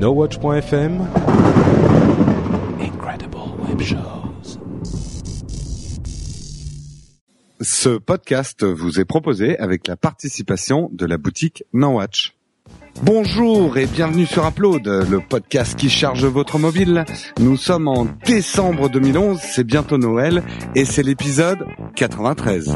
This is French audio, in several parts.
NoWatch.fm Incredible Web Shows. Ce podcast vous est proposé avec la participation de la boutique NoWatch. Bonjour et bienvenue sur Upload, le podcast qui charge votre mobile. Nous sommes en décembre 2011, c'est bientôt Noël et c'est l'épisode 93.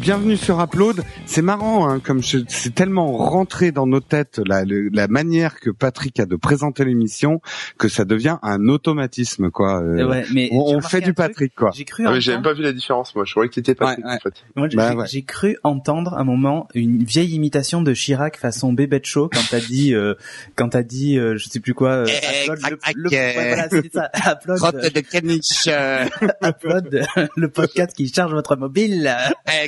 Bienvenue sur Upload. C'est marrant, hein, comme je- c'est tellement rentré dans nos têtes la, le- la manière que Patrick a de présenter l'émission que ça devient un automatisme, quoi. Euh, Eh ouais, mais on fait du truc, Patrick, quoi. J'ai cru Ah mais entendre, pas vu la différence moi, je croyais que t'étais Patrick Ouais, ouais. en fait. moi, j'ai- Bah j'ai- cru entendre un moment une vieille imitation de Chirac façon bébé de show quand t'as dit, euh, quand t'as dit, euh, je sais plus quoi, euh, Eh, upload le, eh. upload podcast qui charge votre mobile.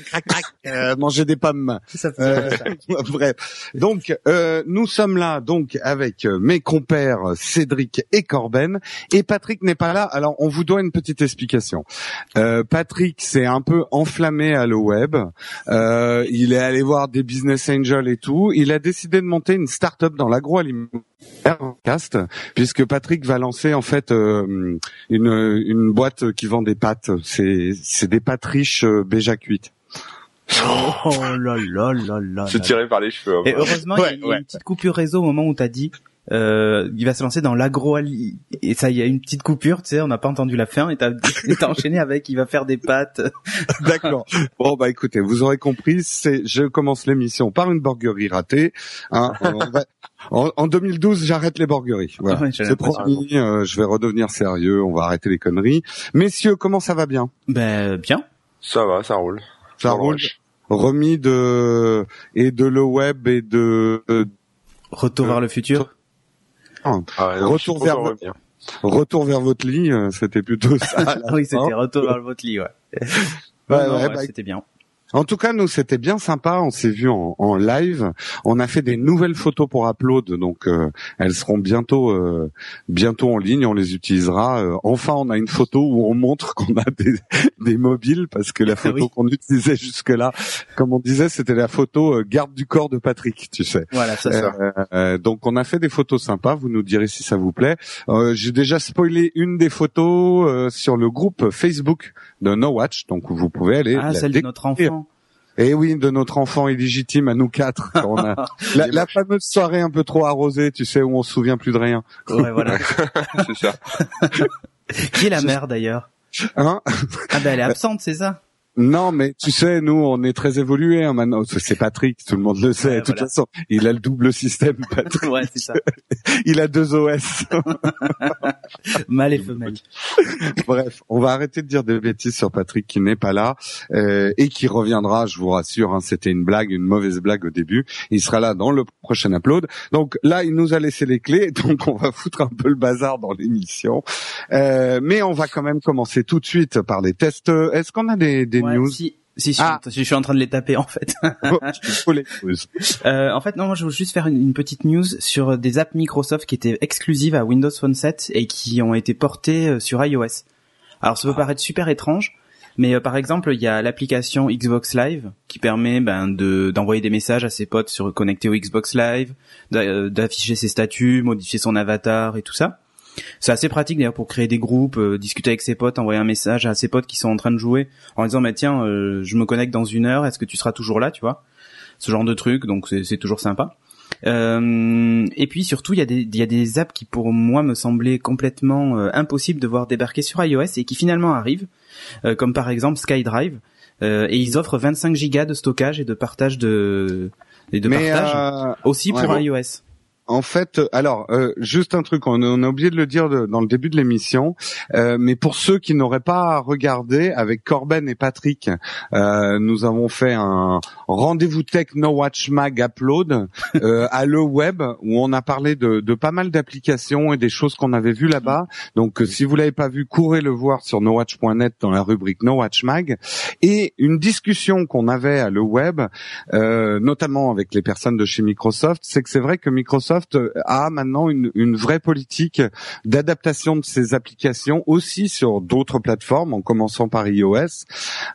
Crac, crac, euh, manger des pommes. Ça Euh, ça. Bref. Donc, euh, nous sommes là donc avec euh, mes compères Cédric et Corben. Et Patrick n'est pas là. Alors, on vous doit une petite explication. Euh, Patrick s'est un peu enflammé à le web. Euh, il est allé voir des business angels et tout. Il a décidé de monter une start-up dans l'agroalimentaire. Cast, puisque Patrick va lancer en fait euh, une, une boîte qui vend des pâtes. C'est c'est des pâtes riches euh, Béja cuites. Oh là là là là. C'est là. tiré par les cheveux. hein. Et heureusement, il y a- Ouais, il y a ouais. une petite coupure réseau au moment où t'as dit. Euh, il va se lancer dans l'agro et ça il y a une petite coupure tu sais on n'a pas entendu la fin et t'as enchaîné avec il va faire des pâtes D'accord. Bon bah écoutez, vous aurez compris, c'est je commence l'émission par une borguerie ratée. Hein, on va- en, en 2012, j'arrête les borgueries. Voilà. Ouais, j'ai c'est promis. euh, je vais redevenir sérieux. On va arrêter les conneries. Messieurs, comment ça va bien? Ben bien Ça va, ça roule. Ça roule. rush. Remis de et de le web et de euh, retour Euh, vers le futur? Ah, Ah non, Retour je suis vers le- retour vers votre lit. euh, C'était plutôt ça. Ah oui, c'était retour vers votre lit, ouais. Ouais, ouais, bah, c'était bien. En tout cas, nous, c'était bien sympa. On s'est vu en, en live. On a fait des nouvelles photos pour upload, donc euh, elles seront bientôt euh, bientôt en ligne. On les utilisera. Euh, enfin, on a une photo où on montre qu'on a des, des mobiles parce que la photo Oui. qu'on utilisait jusque-là, comme on disait, c'était la photo euh, garde du corps de Patrick, tu sais. Voilà, ça, ça. Euh, euh, donc on a fait des photos sympas, vous nous direz si ça vous plaît. Euh, J'ai déjà spoilé une des photos euh, sur le groupe Facebook de No Watch, donc vous pouvez aller Ah, la celle de notre enfant. et oui, de notre enfant illégitime à nous quatre. quand on a- la, la fameuse soirée un peu trop arrosée, tu sais, où on se souvient plus de rien. Ouais, voilà. C'est ça. Qui est la mère, d'ailleurs? Hein? Ah, ben, elle est absente, c'est ça? Non, mais tu sais, nous, on est très évolués hein, maintenant. C'est Patrick, tout le monde le sait. Ouais, de toute voilà. façon, il a le double système. Patrick. Ouais, c'est ça. Il a deux OS. Mâle et femelle. Bref, on va arrêter de dire des bêtises sur Patrick qui n'est pas là euh, et qui reviendra. Je vous rassure, hein, c'était une blague, une mauvaise blague au début. Il sera là dans le prochain upload. Donc là, il nous a laissé les clés, donc on va foutre un peu le bazar dans l'émission. Euh, mais on va quand même commencer tout de suite par les tests. Est-ce qu'on a des, des Ouais, news si, si, si, Ah. je suis en train de les taper, en fait. Oh, les. Euh, en fait, non, moi, je veux juste faire une, une petite news sur des apps Microsoft qui étaient exclusives à Windows Phone 7 et qui ont été portées euh, sur iOS. Alors, ça peut paraître super étrange, mais euh, par exemple, il y a l'application Xbox Live qui permet ben, de d'envoyer des messages à ses potes sur connectés au Xbox Live, d'a- euh, d'afficher ses statuts, modifier son avatar et tout ça. C'est assez pratique d'ailleurs pour créer des groupes, euh, discuter avec ses potes, envoyer un message à ses potes qui sont en train de jouer en disant bah tiens, euh, je me connecte dans une heure, est-ce que tu seras toujours là, tu vois? Ce genre de truc, donc c'est toujours sympa. Euh, et puis surtout, il y a des il y a des apps qui pour moi me semblaient complètement impossibles de voir débarquer sur iOS et qui finalement arrivent, comme par exemple SkyDrive. Et ils offrent 25 gigas de stockage et de partage de et de Mais partage aussi pour iOS. En fait, alors euh, juste un truc, on, on, a oublié de le dire de, dans le début de l'émission, euh, mais pour ceux qui n'auraient pas regardé, avec Corben et Patrick, euh, nous avons fait un rendez-vous tech No Watch Mag Upload euh, à le web où on a parlé de, de pas mal d'applications et des choses qu'on avait vues là-bas. Donc, si vous l'avez pas vu, courez le voir sur nowatch.net dans la rubrique No Watch Mag et une discussion qu'on avait à le web, notamment avec les personnes de chez Microsoft, c'est que c'est vrai que Microsoft a maintenant une, une vraie politique d'adaptation de ses applications aussi sur d'autres plateformes, en commençant par iOS.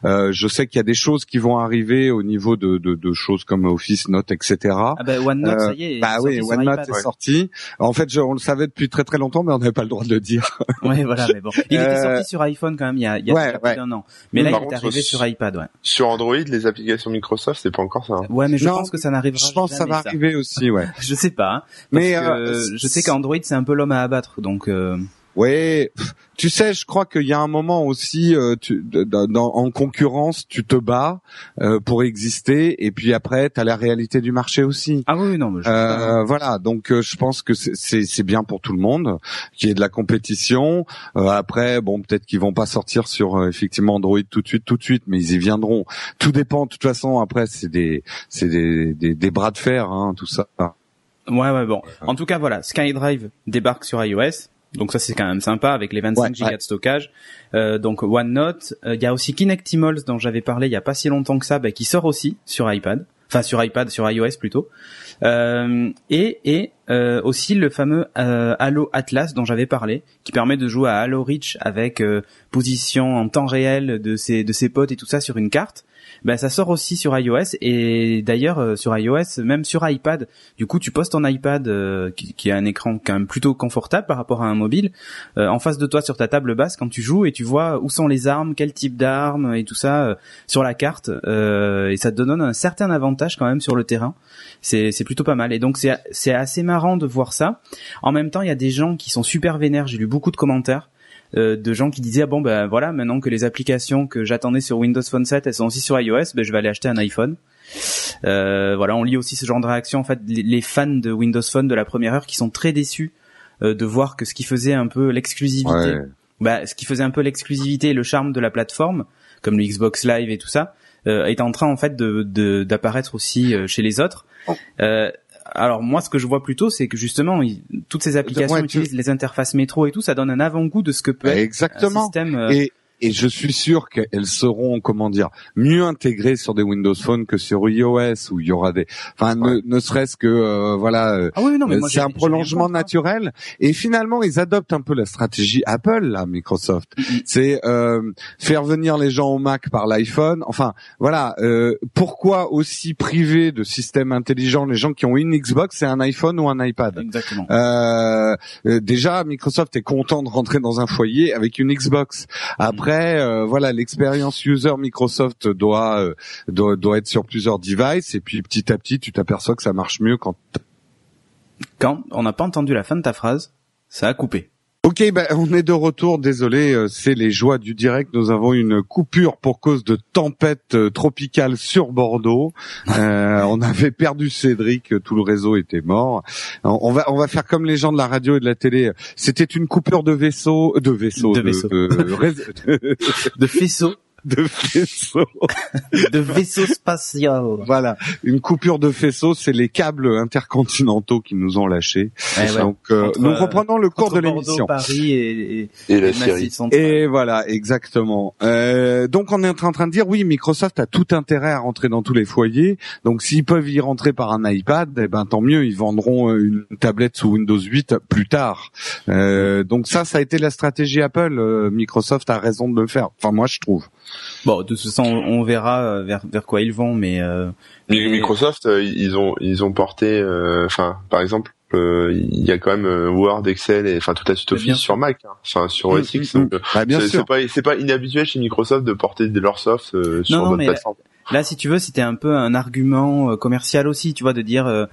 Euh, je sais qu'il y a des choses qui vont arriver au niveau de, de, de choses comme Office Note, etc. Ah bah OneNote, ça y est. Bah oui, OneNote est sorti. En fait, je, on le savait depuis très très longtemps, mais on n'avait pas le droit de le dire. ouais, voilà, mais bon. Il était sorti sur iPhone quand même il y a, il y a ouais, plus d'un an. Mais là, il est arrivé sur iPad, ouais. Sur Android, les applications Microsoft, c'est pas encore ça. Hein. Ouais, mais je pense que ça n'arrivera jamais. Je pense que ça va arriver aussi, ouais. je sais pas. Hein, mais euh, je sais qu'Android c'est un peu l'homme à abattre, donc. Euh... Oui, tu sais, je crois qu'il y a un moment aussi, euh, tu, dans, en concurrence, tu te bats euh, pour exister, et puis après, tu as la réalité du marché aussi. Ah oui, non, mais je euh, voilà. Donc, euh, je pense que c'est bien pour tout le monde qu'il y ait de la compétition. Euh, après, bon, peut-être qu'ils vont pas sortir sur effectivement Android tout de suite, tout de suite, mais ils y viendront. Tout dépend. De toute façon, après, c'est des, c'est des, des, des, bras de fer, hein, tout ça. Ouais, ouais, bon. En tout cas, voilà, SkyDrive débarque sur iOS. Donc ça c'est quand même sympa avec les 25 Go de stockage. Euh, donc OneNote, euh, il y a aussi Kinectimals dont j'avais parlé il y a pas si longtemps que ça, bah, qui sort aussi sur iPad, enfin sur iPad, sur iOS plutôt. Euh, et et euh, aussi le fameux euh, Halo Atlas dont j'avais parlé, qui permet de jouer à Halo Reach avec position en temps réel de ses de ses potes et tout ça sur une carte ben ça sort aussi sur iOS et d'ailleurs euh, sur iOS, même sur iPad. Du coup, tu postes ton iPad euh, qui, qui, a un écran quand même plutôt confortable par rapport à un mobile euh, en face de toi sur ta table basse quand tu joues et tu vois où sont les armes, quel type d'armes et tout ça sur la carte et ça te donne un certain avantage quand même sur le terrain. C'est c'est plutôt pas mal et donc c'est c'est assez marrant de voir ça. En même temps, il y a des gens qui sont super vénères. J'ai lu beaucoup de commentaires euh, de gens qui disaient ah bon ben voilà maintenant que les applications que j'attendais sur Windows Phone 7 elles sont aussi sur iOS, ben je vais aller acheter un iPhone. Euh, voilà, on lit aussi ce genre de réaction en fait les fans de Windows Phone de la première heure qui sont très déçus euh, de voir que ce qui faisait un peu l'exclusivité, bah, ce qui faisait un peu l'exclusivité et le charme de la plateforme, comme le Xbox Live et tout ça, est en train en fait de d'apparaître aussi chez les autres. Oh alors moi, ce que je vois plutôt, c'est que justement, toutes ces applications utilisent les interfaces métro et tout, ça donne un avant-goût de ce que peut être Exactement. un système. Euh, et je suis sûr qu'elles seront, comment dire, mieux intégrées sur des Windows Phone que sur iOS où il y aura des, enfin, ne, serait-ce que, euh, voilà, euh, ah oui, non, mais c'est un prolongement naturel. Et finalement, ils adoptent un peu la stratégie Apple, là, Microsoft. C'est euh, faire venir les gens au Mac par l'iPhone. Enfin, voilà. pourquoi aussi priver de systèmes intelligents les gens qui ont une Xbox et un iPhone ou un iPad? Exactement. déjà, Microsoft est content de rentrer dans un foyer avec une Xbox. Après après, euh, voilà, l'expérience user Microsoft doit, euh, doit, doit être sur plusieurs devices et puis petit à petit, tu t'aperçois que ça marche mieux quand. Quand on n'a pas entendu la fin de ta phrase, ça a coupé. Ok, ben on est de retour. Désolé, euh, c'est les joies du direct. Nous avons une coupure pour cause de tempête euh, tropicale sur Bordeaux. Euh, on avait perdu Cédric, tout le réseau était mort. On va on va faire comme les gens de la radio et de la télé. C'était une coupure de vaisseau, de vaisseau, de, vaisseau. de faisceau de faisceau. de vaisseau spatial. Voilà, une coupure de faisceau, c'est les câbles intercontinentaux qui nous ont lâchés. Donc, euh, nous reprenons le cours de l'émission. Paris et, et, la série. Et voilà, exactement. Euh, donc, on est en train de dire, oui, Microsoft a tout intérêt à rentrer dans tous les foyers. Donc, s'ils peuvent y rentrer par un iPad, eh ben tant mieux, ils vendront euh, une tablette sous Windows 8 plus tard. Euh, donc ça, ça a été la stratégie Apple. Euh, Microsoft a raison de le faire. Enfin, moi, je trouve. Bon, de toute façon, on verra euh, vers vers quoi ils vont, mais euh, Microsoft, euh, ils ont ils ont porté, enfin, par exemple, il y a quand même Word, Excel et enfin tout la suite Office sur Mac, hein, enfin sur OS X. Mm, mm, mm. Bah, c'est pas c'est pas inhabituel chez Microsoft de porter de leur soft sur votre plateforme. Là, si tu veux, c'était un peu un argument commercial aussi, tu vois, de dire. Euh,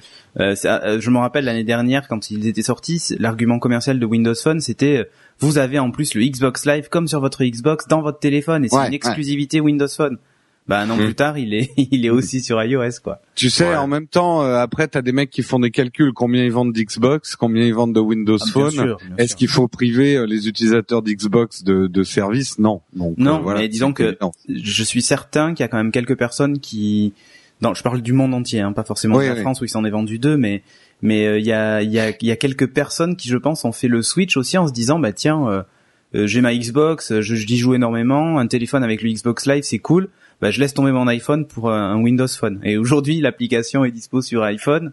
je me rappelle l'année dernière quand ils étaient sortis, l'argument commercial de Windows Phone, c'était vous avez en plus le Xbox Live comme sur votre Xbox dans votre téléphone et c'est une exclusivité Windows Phone. bah un an Mm. plus tard, il est il est aussi sur iOS quoi. Tu sais, Ouais. en même temps, euh, après, t'as des mecs qui font des calculs. Combien ils vendent d'Xbox Combien ils vendent de Windows Ah, bien Phone Est-ce qu'il faut priver euh, les utilisateurs d'Xbox de, de services? Non. Donc, Non, euh, voilà. mais disons que- Non. je suis certain qu'il y a quand même quelques personnes qui non, je parle du monde entier hein, pas forcément Oui, de la oui. France où il s'en est vendu deux mais mais euh, il y a y a y a quelques personnes qui je pense ont fait le switch aussi en se disant bah tiens euh, euh, j'ai ma Xbox, euh, je j'y joue énormément, un téléphone avec le Xbox Live, c'est cool. Bah je laisse tomber mon iPhone pour un Windows Phone. Et aujourd'hui, l'application est dispo sur iPhone.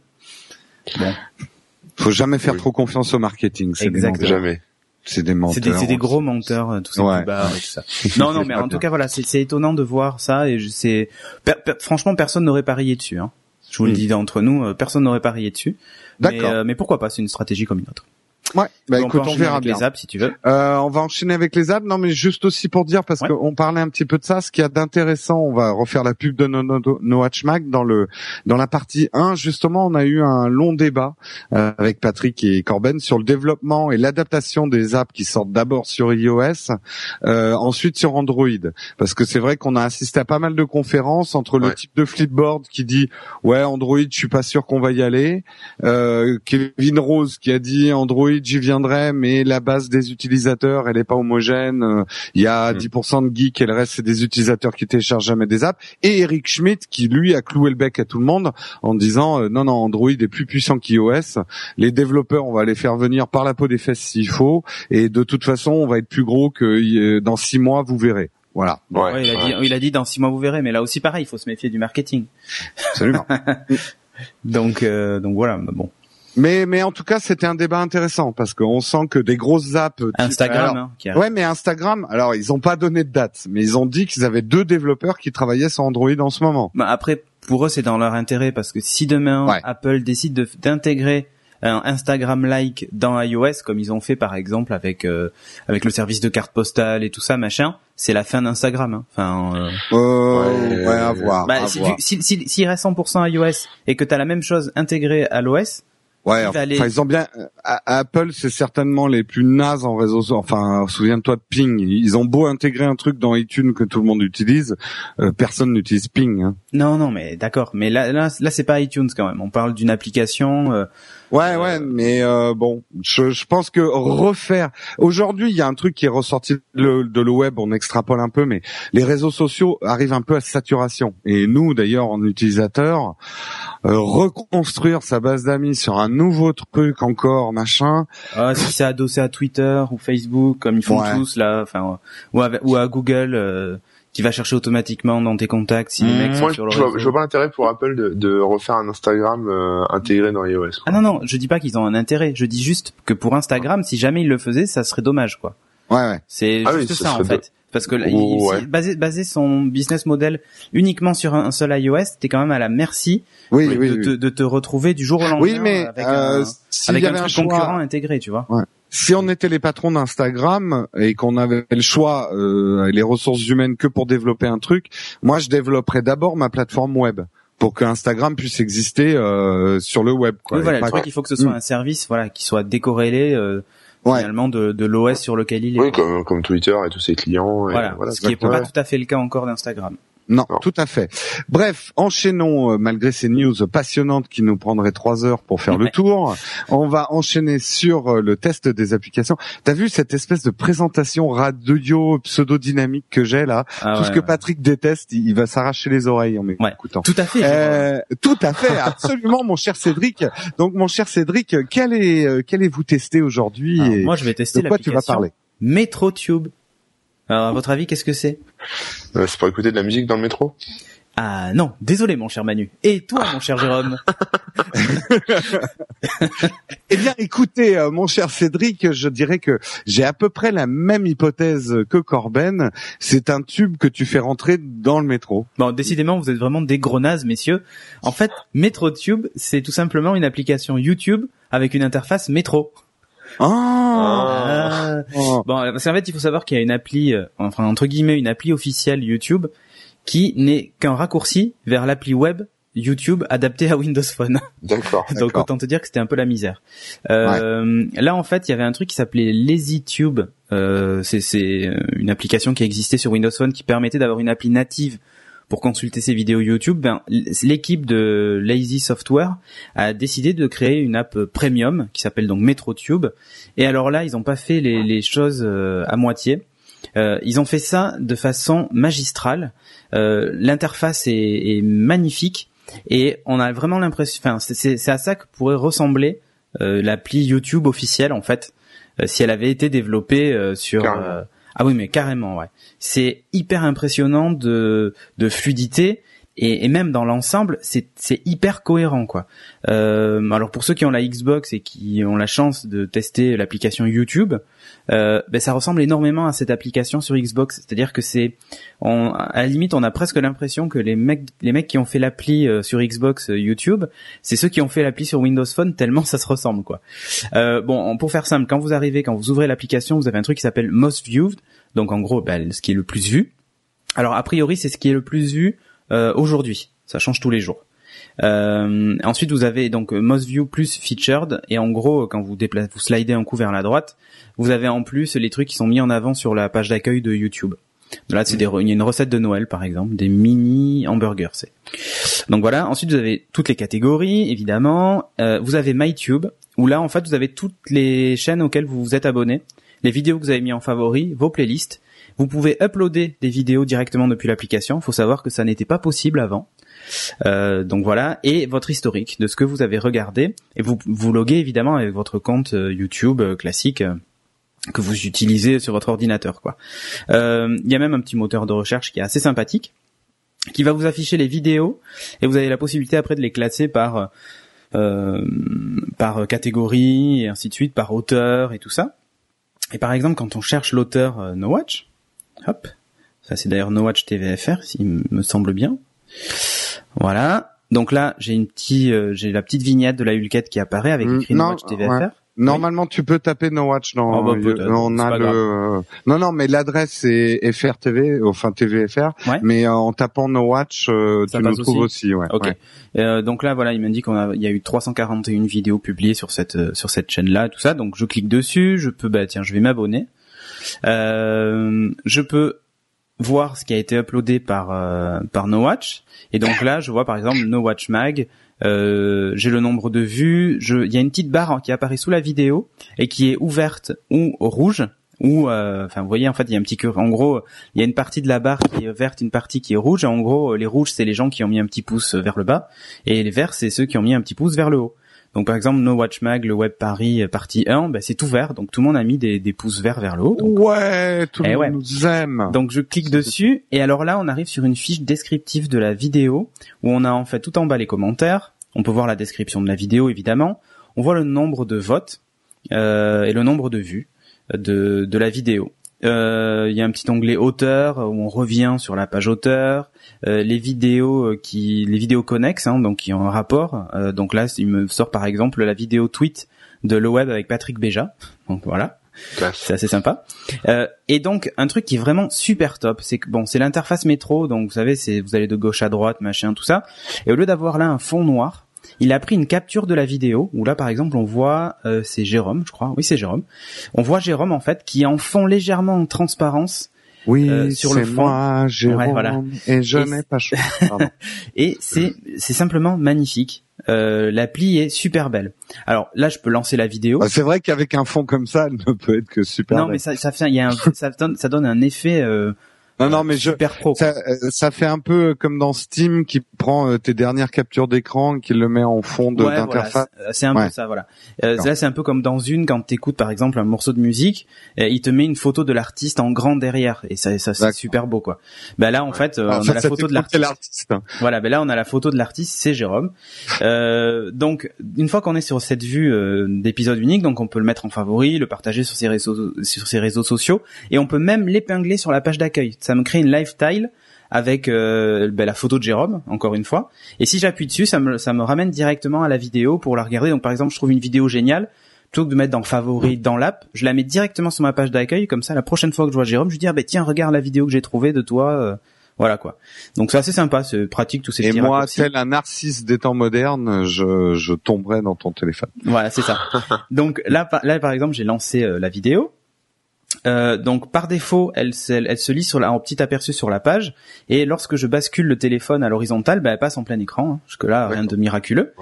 Faut jamais faire Oui. trop confiance au marketing. C'est. Jamais. C'est des menteurs. C'est des, c'est des gros menteurs, Ouais. et tout ça. Non, non, mais en tout cas, voilà, c'est c'est étonnant de voir ça et je- c'est per- per- franchement personne n'aurait parié dessus. Hein. Je vous le Hmm. dis entre nous, euh, personne n'aurait parié dessus. Mais, euh, mais pourquoi pas C'est une stratégie comme une autre. Ouais. Bah on peut écoute, on enchaîner verra avec bien. les apps si tu veux. Euh, on va enchaîner avec les apps. Non, mais juste aussi pour dire, parce Ouais. qu'on parlait un petit peu de ça, ce qu'il y a d'intéressant, on va refaire la pub de No, no, no Watch Mag dans le dans la partie 1. Justement, on a eu un long débat euh, avec Patrick et Corben sur le développement et l'adaptation des apps qui sortent d'abord sur iOS, euh, ensuite sur Android. Parce que c'est vrai qu'on a assisté à pas mal de conférences entre le Ouais. type de flipboard qui dit ouais Android, je suis pas sûr qu'on va y aller. Euh, Kevin Rose qui a dit Android, j'y viendrai, mais la base des utilisateurs, elle est pas homogène. Euh, Il y a Mm. 10% de geeks et le reste c'est des utilisateurs qui téléchargent jamais des apps. Et Eric Schmidt qui lui a cloué le bec à tout le monde en disant euh, non non Android est plus puissant qu'iOS. Les développeurs, on va les faire venir par la peau des fesses s'il faut, et de toute façon on va être plus gros que euh, dans six mois, vous verrez. Voilà, Ouais. Ouais, il, a ouais. dit, il a dit dans six mois vous verrez, mais là aussi pareil, il faut se méfier du marketing. absolument. Donc euh, donc voilà, bon. Mais mais en tout cas c'était un débat intéressant parce qu'on sent que des grosses apps type- Instagram, Alors, hein, qui arrive. Ouais, mais Instagram, alors ils ont pas donné de date, mais ils ont dit qu'ils avaient deux développeurs qui travaillaient sur Android en ce moment. Bah, après, pour eux, c'est dans leur intérêt parce que si demain Ouais. Apple décide de- d'intégrer un Instagram-like dans iOS, comme ils ont fait par exemple avec euh, avec le service de carte postale et tout ça, machin, c'est la fin d'Instagram. hein. Enfin, euh, Euh, Ouais, ouais, à voir. bah, à si, voir. tu- si, si, s'il reste 100% iOS et que t'as la même chose intégrée à l'OS, Ouais, enfin, ils ont bien. euh, Apple, c'est certainement les plus nazes en réseau. Enfin, souviens-toi de Ping. Ils ont beau intégrer un truc dans iTunes que tout le monde utilise, euh, personne n'utilise Ping. hein. non, non, mais d'accord. Mais là, là, là, c'est pas iTunes quand même. On parle d'une application. euh, Ouais, ouais, mais euh, bon, je, je pense que refaire. Aujourd'hui, il y a un truc qui est ressorti de, le- de le web. On extrapole un peu, mais les réseaux sociaux arrivent un peu à saturation. Et nous, d'ailleurs, en utilisateur, euh, reconstruire sa base d'amis sur un nouveau truc encore, machin. Ah, si c'est adossé à Twitter ou Facebook, comme ils font Ouais. tous là, enfin, ou, à, ou à Google, euh, qui va chercher automatiquement dans tes contacts si les Mmh, mecs sont Moi, sur le vois, réseau. je vois pas l'intérêt pour Apple de, de refaire un Instagram euh, intégré dans iOS. Ah non non, je dis pas qu'ils ont un intérêt. Je dis juste que pour Instagram, si jamais ils le faisaient, ça serait dommage quoi. Ouais, ouais. C'est Ah oui, juste ça ça en fait. Parce que là, Oh, il- ouais. baser, baser son business model uniquement sur un, un seul iOS, t'es quand même à la merci Oui, de, oui, de de te retrouver du jour au lendemain Oui, mais avec euh, un, avec un truc choix, concurrent intégré, tu vois. Si on était les patrons d'Instagram et qu'on avait le choix euh, et les ressources humaines que pour développer un truc, moi je développerais d'abord ma plateforme web pour que Instagram puisse exister euh, sur le web. Quoi, oui, voilà, le truc, il faut que ce soit un service, voilà, qui soit décorrélé euh, Ouais. finalement de, de l'OS sur lequel il est. Oui, comme, comme Twitter et tous ses clients. et Voilà, voilà ce qui est exactement. pas tout à fait le cas encore d'Instagram. Non, Non. tout à fait. Bref, enchaînons euh, malgré ces news passionnantes qui nous prendraient trois heures pour faire le tour. On va enchaîner sur euh, le test des applications. T'as vu cette espèce de présentation radio pseudo-dynamique que j'ai là? Ah Tout ce que ouais. Patrick déteste, il, il va s'arracher les oreilles en m'écoutant. Tout à fait. Euh, tout à fait, absolument, mon cher Cédric. Donc, mon cher Cédric, quel est, euh, qu'allez-vous tester aujourd'hui Alors, et moi, je vais tester quoi tu vas l'application parler? MetroTube. Alors, à votre avis, qu'est-ce que c'est? Euh, c'est pour écouter de la musique dans le métro? Ah non, désolé, mon cher Manu. Et toi, mon cher Jérôme? Eh bien, écoutez, euh, mon cher Cédric, je dirais que j'ai à peu près la même hypothèse que Corben. C'est un tube que tu fais rentrer dans le métro. Bon, décidément, vous êtes vraiment des gros nazes, messieurs. En fait, MetroTube, c'est tout simplement une application YouTube avec une interface métro. Ah. Ah. Bon, parce qu'en fait, il faut savoir qu'il y a une appli, euh, enfin entre guillemets, une appli officielle YouTube qui n'est qu'un raccourci vers l'appli web YouTube adapté à Windows Phone. D'accord. Donc autant te dire que c'était un peu la misère. Euh, Là, en fait, il y avait un truc qui s'appelait LazyTube. Euh, c'est c'est, une application qui existait sur Windows Phone qui permettait d'avoir une appli native pour consulter ses vidéos YouTube, ben, l'équipe de Lazy Software a décidé de créer une app premium qui s'appelle donc MetroTube. Et alors là, ils n'ont pas fait les, les choses euh, à moitié. Euh, ils ont fait ça de façon magistrale. Euh, L'interface est, est, magnifique et on a vraiment l'impression. Enfin, c'est à ça que pourrait ressembler euh, l'appli YouTube officielle en fait, euh, si elle avait été développée euh, sur. Ah oui, mais carrément, ouais. C'est hyper impressionnant de, de fluidité et, et même dans l'ensemble, c'est hyper cohérent quoi. Euh, alors pour ceux qui ont la Xbox et qui ont la chance de tester l'application YouTube, euh, ben ça ressemble énormément à cette application sur Xbox. C'est-à-dire que c'est, à la limite, on a presque l'impression que les mecs, les mecs qui ont fait l'appli euh, sur Xbox euh, YouTube, c'est ceux qui ont fait l'appli sur Windows Phone tellement ça se ressemble quoi. Euh, bon, pour faire simple, quand vous arrivez, quand vous ouvrez l'application, vous avez un truc qui s'appelle Most Viewed, donc en gros, ben, ce qui est le plus vu. Alors a priori, c'est ce qui est le plus vu aujourd'hui. Ça change tous les jours. Euh, ensuite, vous avez donc Most View plus Featured, et en gros, quand vous déplacez, vous slidez un coup vers la droite, vous avez en plus les trucs qui sont mis en avant sur la page d'accueil de YouTube. Là, c'est des, il y a une recette de Noël, par exemple, des mini hamburgers. C'est. Donc voilà. Ensuite, vous avez toutes les catégories, évidemment. Euh, vous avez MyTube, où là, en fait, vous avez toutes les chaînes auxquelles vous vous êtes abonné, les vidéos que vous avez mis en favori, vos playlists, vous pouvez uploader des vidéos directement depuis l'application. Il faut savoir que ça n'était pas possible avant. Euh, donc voilà, et votre historique de ce que vous avez regardé, et vous vous loguez évidemment avec votre compte euh, YouTube euh, classique que vous utilisez sur votre ordinateur. Quoi. Il y a même un petit moteur de recherche qui est assez sympathique, qui va vous afficher les vidéos, et vous avez la possibilité après de les classer par par catégorie et ainsi de suite, par auteur et tout ça. Et par exemple, quand on cherche l'auteur No Watch, Hop. Ça c'est d'ailleurs No Watch TVFR, s'il me semble bien. Voilà. Donc là, j'ai une petite, euh, j'ai la petite vignette de la Hulket qui apparaît avec écrit No Watch TVFR. Normalement, tu peux taper No Watch dans. Oh, bah, on a le. Non, non, mais l'adresse c'est FRTV, enfin TVFR. Mais euh, en tapant No Watch, euh, tu nous trouves aussi. ouais. Ok. Euh, donc là, voilà, il m'a dit qu'on a, il y a eu 341 vidéos publiées sur cette sur cette chaîne-là, tout ça. Donc je clique dessus, je peux, bah tiens, je vais m'abonner. Euh, je peux voir ce qui a été uploadé par euh, No Watch et donc là je vois par exemple No Watch Mag euh, j'ai le nombre de vues il y a une petite barre qui apparaît sous la vidéo et qui est ouverte ou rouge ou enfin vous voyez en fait il y a un petit en gros il y a une partie de la barre qui est verte une partie qui est rouge en gros les rouges c'est les gens qui ont mis un petit pouce vers le bas et les verts c'est ceux qui ont mis un petit pouce vers le haut donc par exemple, No Watch Mag, le Web Paris euh, partie 1, bah, c'est tout vert, donc tout le monde a mis des, des pouces verts vers le haut. ouais, tout le eh monde nous aime. Donc je clique dessus, et alors là, on arrive sur une fiche descriptive de la vidéo, où on a en fait tout en bas les commentaires, on peut voir la description de la vidéo évidemment, on voit le nombre de votes euh, et le nombre de vues de, de la vidéo. Euh, il y a un petit onglet auteur où on revient sur la page auteur, euh, les vidéos euh, qui, les vidéos connexes, hein, donc qui ont un rapport. donc là, il me sort par exemple la vidéo tweet de le web avec Patrick Béja. Donc voilà. C'est assez sympa. Euh, et donc un truc qui est vraiment super top, c'est que bon, c'est l'interface métro, donc vous savez, c'est vous allez de gauche à droite, machin, tout ça. Et au lieu d'avoir là un fond noir, il a pris une capture de la vidéo où là par exemple on voit euh, c'est Jérôme, je crois. Oui, c'est Jérôme. On voit Jérôme en fait qui est en fond légèrement en transparence. Oui, euh, sur le fond. moi, Jérôme, voilà. et je n'ai pas chaud. et c'est c'est simplement magnifique. Euh, l'appli est super belle. Alors là, je peux lancer la vidéo. Ah, c'est vrai qu'avec un fond comme ça, elle ne peut être que super. Non, mais ça, ça fait, il y a un, ça, donne, ça donne un effet euh, non, non, mais je, ça, euh, ça, fait un peu comme dans Steam qui prend euh, tes dernières captures d'écran qui le met en fond d'interface. c'est un peu ça, voilà. Euh, là, c'est un peu comme dans une quand t'écoutes par exemple un morceau de musique, il te met une photo de l'artiste en grand derrière et ça, ça c'est super beau quoi. Ben là, en fait, on a la photo de l'artiste. Hein. Voilà, ben là, on a la photo de l'artiste, c'est Jérôme. donc, une fois qu'on est sur cette vue d'épisode unique, donc on peut le mettre en favori, le partager sur ses réseaux, sur ses réseaux sociaux et on peut même l'épingler sur la page d'accueil ça me crée une lifestyle avec euh, ben, la photo de Jérôme, encore une fois. Et si j'appuie dessus, ça me, ça me ramène directement à la vidéo pour la regarder. Donc par exemple, je trouve une vidéo géniale, plutôt que de mettre dans favoris dans l'app, je la mets directement sur ma page d'accueil. Comme ça, la prochaine fois que je vois Jérôme, je lui dis ah, ben tiens, regarde la vidéo que j'ai trouvée de toi. Euh, voilà quoi. Donc c'est assez sympa, c'est pratique tous ces Et moi, tel un narcisse des temps modernes, je, je tomberai dans ton téléphone. Voilà, c'est ça. Donc là, là par exemple, j'ai lancé euh, la vidéo Euh, donc par défaut, elle, elle, se lit sur la, en petit aperçu sur la page, et lorsque je bascule le téléphone à l'horizontale, bah, elle passe en plein écran. Hein, jusque là, rien de miraculeux.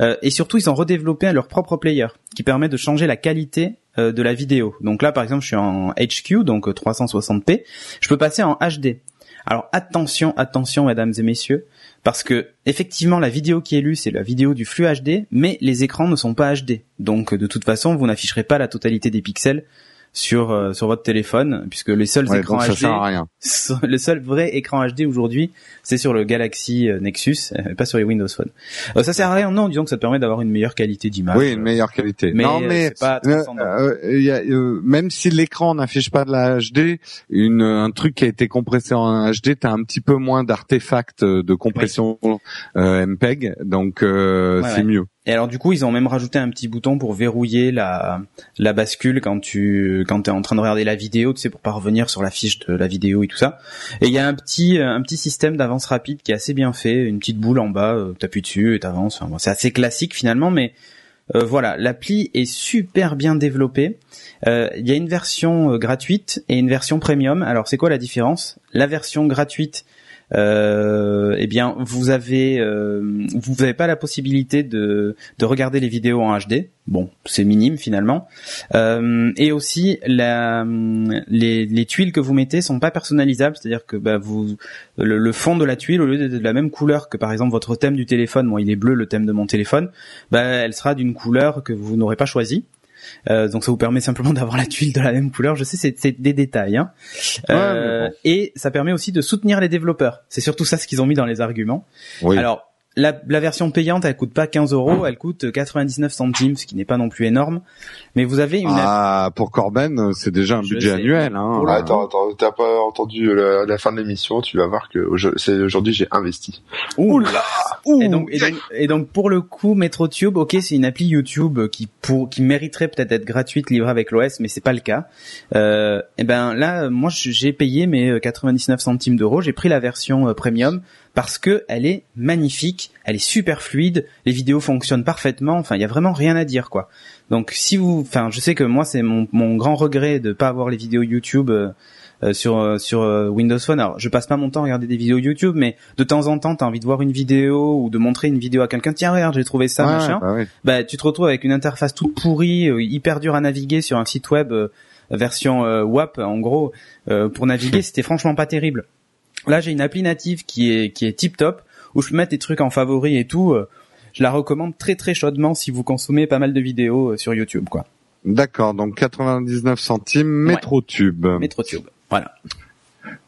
Euh, et surtout, ils ont redéveloppé leur propre player, qui permet de changer la qualité euh, de la vidéo. Donc là, par exemple, je suis en HQ, donc 360p. Je peux passer en HD. Alors attention, attention, mesdames et messieurs, parce que effectivement, la vidéo qui est lue, c'est la vidéo du flux HD, mais les écrans ne sont pas HD. Donc de toute façon, vous n'afficherez pas la totalité des pixels sur euh, sur votre téléphone puisque les seuls écrans HD sert à rien. le seul vrai écran HD aujourd'hui c'est sur le Galaxy euh, Nexus euh, pas sur les Windows Phone. Ça sert à rien non disons que ça te permet d'avoir une meilleure qualité d'image. Oui une meilleure qualité. Mais non mais pas y a, même si l'écran n'affiche pas de la HD une un truc qui a été compressé en HD t'as un petit peu moins d'artefacts de compression MPEG donc c'est mieux et alors du coup, ils ont même rajouté un petit bouton pour verrouiller la bascule quand tu quand t'es en train de regarder la vidéo, tu sais, pour pas revenir sur la fiche de la vidéo et tout ça. Et il y a un petit un petit système d'avance rapide qui est assez bien fait, une petite boule en bas, euh, t'appuies dessus et t'avances. Enfin, c'est assez classique finalement, mais euh, voilà, l'appli est super bien développée. Euh, il y a une version gratuite et une version premium. Alors c'est quoi la différence? La version gratuite eh bien vous avez euh, vous n'avez pas la possibilité de de regarder les vidéos en HD. Bon, c'est minime finalement. Euh, et aussi la, les, les tuiles que vous mettez sont pas personnalisables, c'est-à-dire que bah, vous le, fond de la tuile au lieu d'être de la même couleur que par exemple votre thème du téléphone, moi il est bleu le thème de mon téléphone, bah elle sera d'une couleur que vous n'aurez pas choisie. Euh, donc ça vous permet simplement d'avoir la tuile de la même couleur. Je sais, c'est des détails. Hein. Euh, et ça permet aussi de soutenir les développeurs. C'est surtout ça ce qu'ils ont mis dans les arguments. Oui. Alors la, la, version payante, elle coûte pas 15 euros, elle coûte 99 centimes, ce qui n'est pas non plus énorme. Mais vous avez une. Ah, pour Corben, c'est déjà un budget annuel. Hein. Ah, attends, attends, t'as pas entendu la, fin de l'émission Tu vas voir que aujourd'hui j'ai investi. Ouh là et, donc, et, donc, pour le coup, MetroTube, ok, c'est une appli YouTube qui pour qui mériterait peut-être d'être gratuite, livrée avec l'OS, mais c'est pas le cas. Euh, et ben là, moi j'ai payé mes 99 centimes d'euros, j'ai pris la version euh, premium parce que elle est magnifique, elle est super fluide, les vidéos fonctionnent parfaitement, enfin il y a vraiment rien à dire quoi. Donc si vous, enfin je sais que moi c'est mon, mon grand regret de pas avoir les vidéos YouTube euh, euh, sur euh, sur Windows Phone. Alors je passe pas mon temps à regarder des vidéos YouTube, mais de temps en temps t'as envie de voir une vidéo ou de montrer une vidéo à quelqu'un. Tiens regarde j'ai trouvé ça machin. Bah, bah, tu te retrouves avec une interface toute pourrie, hyper dure à naviguer sur un site web version WAP en gros. pour naviguer c'était franchement pas terrible. Là, j'ai une appli native qui est qui est tip top où je peux mettre des trucs en favori et tout. Euh, je la recommande très très chaudement si vous consommez pas mal de vidéos euh, sur YouTube, quoi. D'accord, donc 99 centimes, MetroTube. MetroTube, voilà.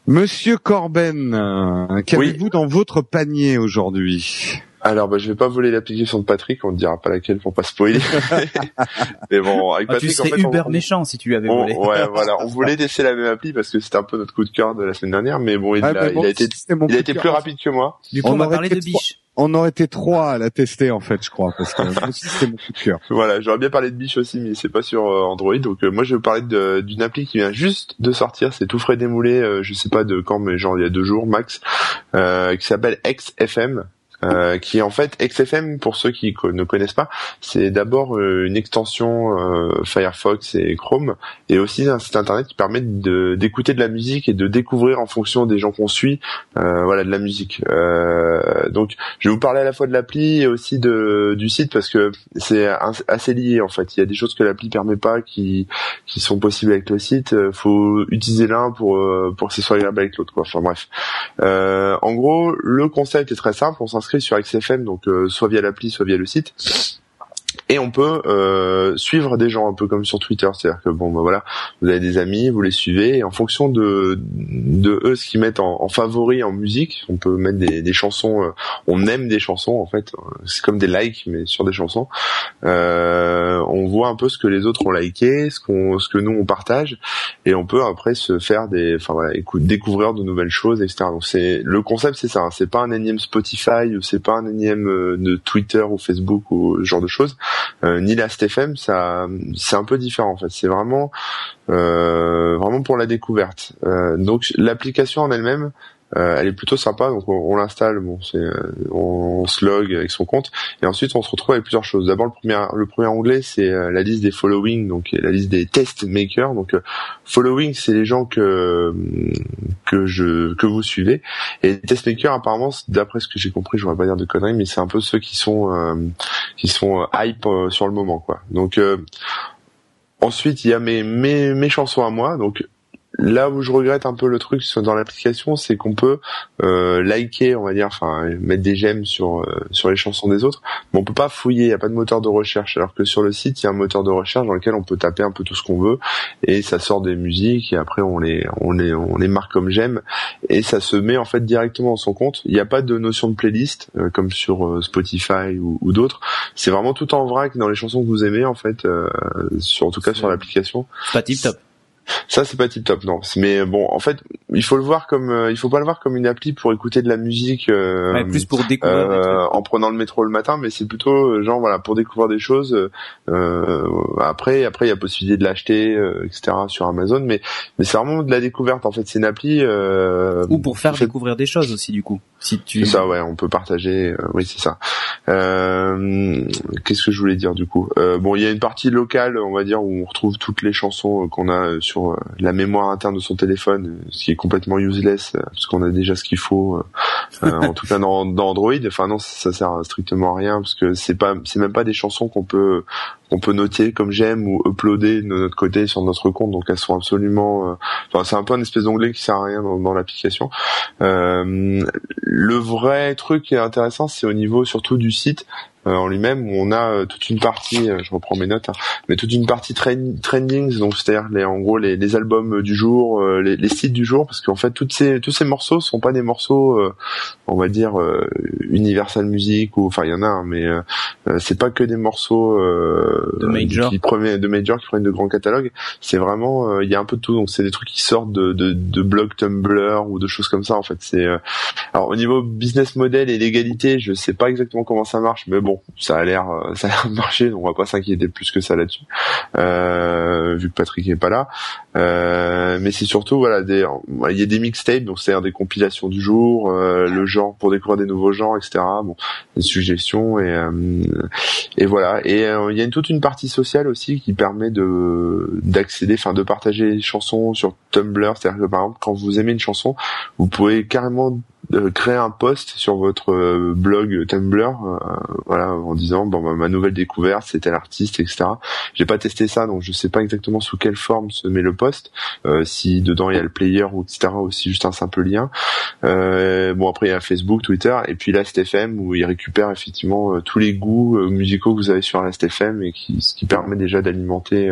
Monsieur Corben, euh, qu'avez-vous dans votre panier aujourd'hui? Alors, bah, je vais pas voler l'application de Patrick, on ne dira pas laquelle pour pas spoiler. mais bon, avec ah, Patrick, tu serais en fait, méchant si tu lui avais volé. ouais, voilà, on voulait laisser la même appli parce que c'était un peu notre coup de cœur de la semaine dernière, mais bon, il, a, il a, été, il a été plus rapide que moi. Du coup, on, va parler de biche. On aurait été trois à la tester en fait, je crois, parce que c'était mon coup de cœur. Voilà, j'aurais bien parlé de biche aussi, mais c'est pas sur euh, Android. Donc euh, moi, je vais vous parler d'une appli qui vient juste de sortir. C'est tout frais démoulé, euh, je sais pas de quand, mais genre il y a deux jours max, qui s'appelle XFM. Euh, qui en fait XFM pour ceux qui ne connaissent pas, c'est d'abord euh, une extension euh, Firefox et Chrome et aussi un site internet qui permet de d'écouter de la musique et de découvrir en fonction des gens qu'on suit, voilà de la musique. donc je vais vous parler à la fois de l'appli et aussi de du site parce que c'est assez lié en fait. Il y a des choses que l'appli permet pas qui qui sont possibles avec le site. Faut utiliser l'un pour pour que ce soit agréable avec l'autre quoi. Enfin bref. en gros, le concept est très simple. Sur XFM, donc euh, soit via l'appli, soit via le site et on peut euh, suivre des gens un peu comme sur Twitter, c'est-à-dire que bon, bah, voilà, vous avez des amis, vous les suivez, et en fonction de de eux ce qu'ils mettent en, en, favori en musique, on peut mettre des, des chansons, euh, on aime des chansons en fait, c'est comme des likes mais sur des chansons. Euh, on voit un peu ce que les autres ont liké, ce qu'on, ce que nous on partage, et on peut après se faire des, enfin voilà, découvrir de nouvelles choses, etc. Donc c'est le concept, c'est ça, hein. c'est pas un énième Spotify ou c'est pas un énième euh, de Twitter ou Facebook ou ce genre de choses euh, ni la STFM, ça, c'est un peu différent en fait. C'est vraiment, euh, vraiment pour la découverte. Euh, donc l'application en elle-même, Euh, elle est plutôt sympa, donc on, l'installe, bon, c'est, on, se log avec son compte, et ensuite on se retrouve avec plusieurs choses. D'abord le premier, le premier onglet, c'est la liste des following, donc la liste des test makers. Donc following, c'est les gens que que je que vous suivez, et test makers, apparemment, d'après ce que j'ai compris, je voudrais pas dire de conneries, mais c'est un peu ceux qui sont qui sont hype sur le moment, quoi. Donc ensuite, il y a mes, mes mes chansons à moi, donc là où je regrette un peu le truc dans l'application, c'est qu'on peut euh, liker, on va dire, enfin mettre des j'aime sur euh, sur les chansons des autres, mais on peut pas fouiller, il y a pas de moteur de recherche. Alors que sur le site, il y a un moteur de recherche dans lequel on peut taper un peu tout ce qu'on veut et ça sort des musiques et après on les on les on les marque comme j'aime et ça se met en fait directement dans son compte. Il n'y a pas de notion de playlist euh, comme sur euh, Spotify ou, ou d'autres. C'est vraiment tout en vrac dans les chansons que vous aimez en fait, sur en tout cas sur l'application. Pas tip top. Ça c'est pas tip top non. Mais bon, en fait, il faut le voir comme, euh, il faut pas le voir comme une appli pour écouter de la musique. Euh, plus pour découvrir. Euh, en prenant le métro le matin, mais c'est plutôt euh, genre voilà pour découvrir des choses. après, après il y a possibilité de l'acheter, etc. sur Amazon, mais mais c'est vraiment de la découverte en fait. C'est une appli. Ou pour faire découvrir des choses aussi du coup. Si tu. Ça ouais, on peut partager. oui c'est ça. Qu'est-ce que je voulais dire du coup? Bon, il y a une partie locale, on va dire, où on retrouve toutes les chansons qu'on a sur euh, la mémoire interne de son téléphone, euh, ce qui est complètement useless euh, parce qu'on a déjà ce qu'il faut. en tout cas dans, Android, enfin non, ça sert strictement à rien parce que c'est pas, c'est même pas des chansons qu'on peut qu'on peut noter comme j'aime ou uploader de notre côté sur notre compte. Donc elles sont absolument, c'est un peu une espèce d'onglet qui sert à rien dans, l'application. Le vrai truc qui est intéressant, c'est au niveau surtout du site. Euh, en lui-même où on a euh, toute une partie, euh, je reprends mes notes, hein, mais toute une partie trendings, donc c'est-à-dire les, en gros les, les albums du jour, les, les, sites du jour, parce qu'en fait toutes ces, tous ces morceaux sont pas des morceaux, on va dire Universal Music ou enfin il y en a, hein, mais c'est pas que des morceaux de major qui de major qui prennent de grands catalogues. C'est vraiment il y a un peu de tout, donc c'est des trucs qui sortent de, de, de blogs Tumblr ou de choses comme ça en fait. C'est alors au niveau business model et légalité, je sais pas exactement comment ça marche, mais bon bon, ça a l'air, euh, ça a l'air de marcher, donc on va pas s'inquiéter plus que ça là-dessus, euh, vu que Patrick est pas là. Euh, mais c'est surtout voilà, il y a des mixtapes, donc c'est-à-dire des compilations du jour, le genre pour découvrir des nouveaux genres, etc. Bon, des suggestions et et voilà. Et il y a toute une partie sociale aussi qui permet de d'accéder, enfin de partager les chansons sur Tumblr, c'est-à-dire que par exemple quand vous aimez une chanson, vous pouvez carrément créer un post sur votre euh, blog Tumblr, euh, voilà, en disant bon bah, ma nouvelle découverte c'est tel artiste, etc. J'ai pas testé ça, donc je sais pas exactement sous quelle forme se met le post, euh, si dedans il y a le player ou etc. ou si juste un simple lien. bon après il y a Facebook, Twitter et puis Last.fm où il récupère effectivement tous les goûts musicaux que vous avez sur Last.fm et qui ce qui permet déjà d'alimenter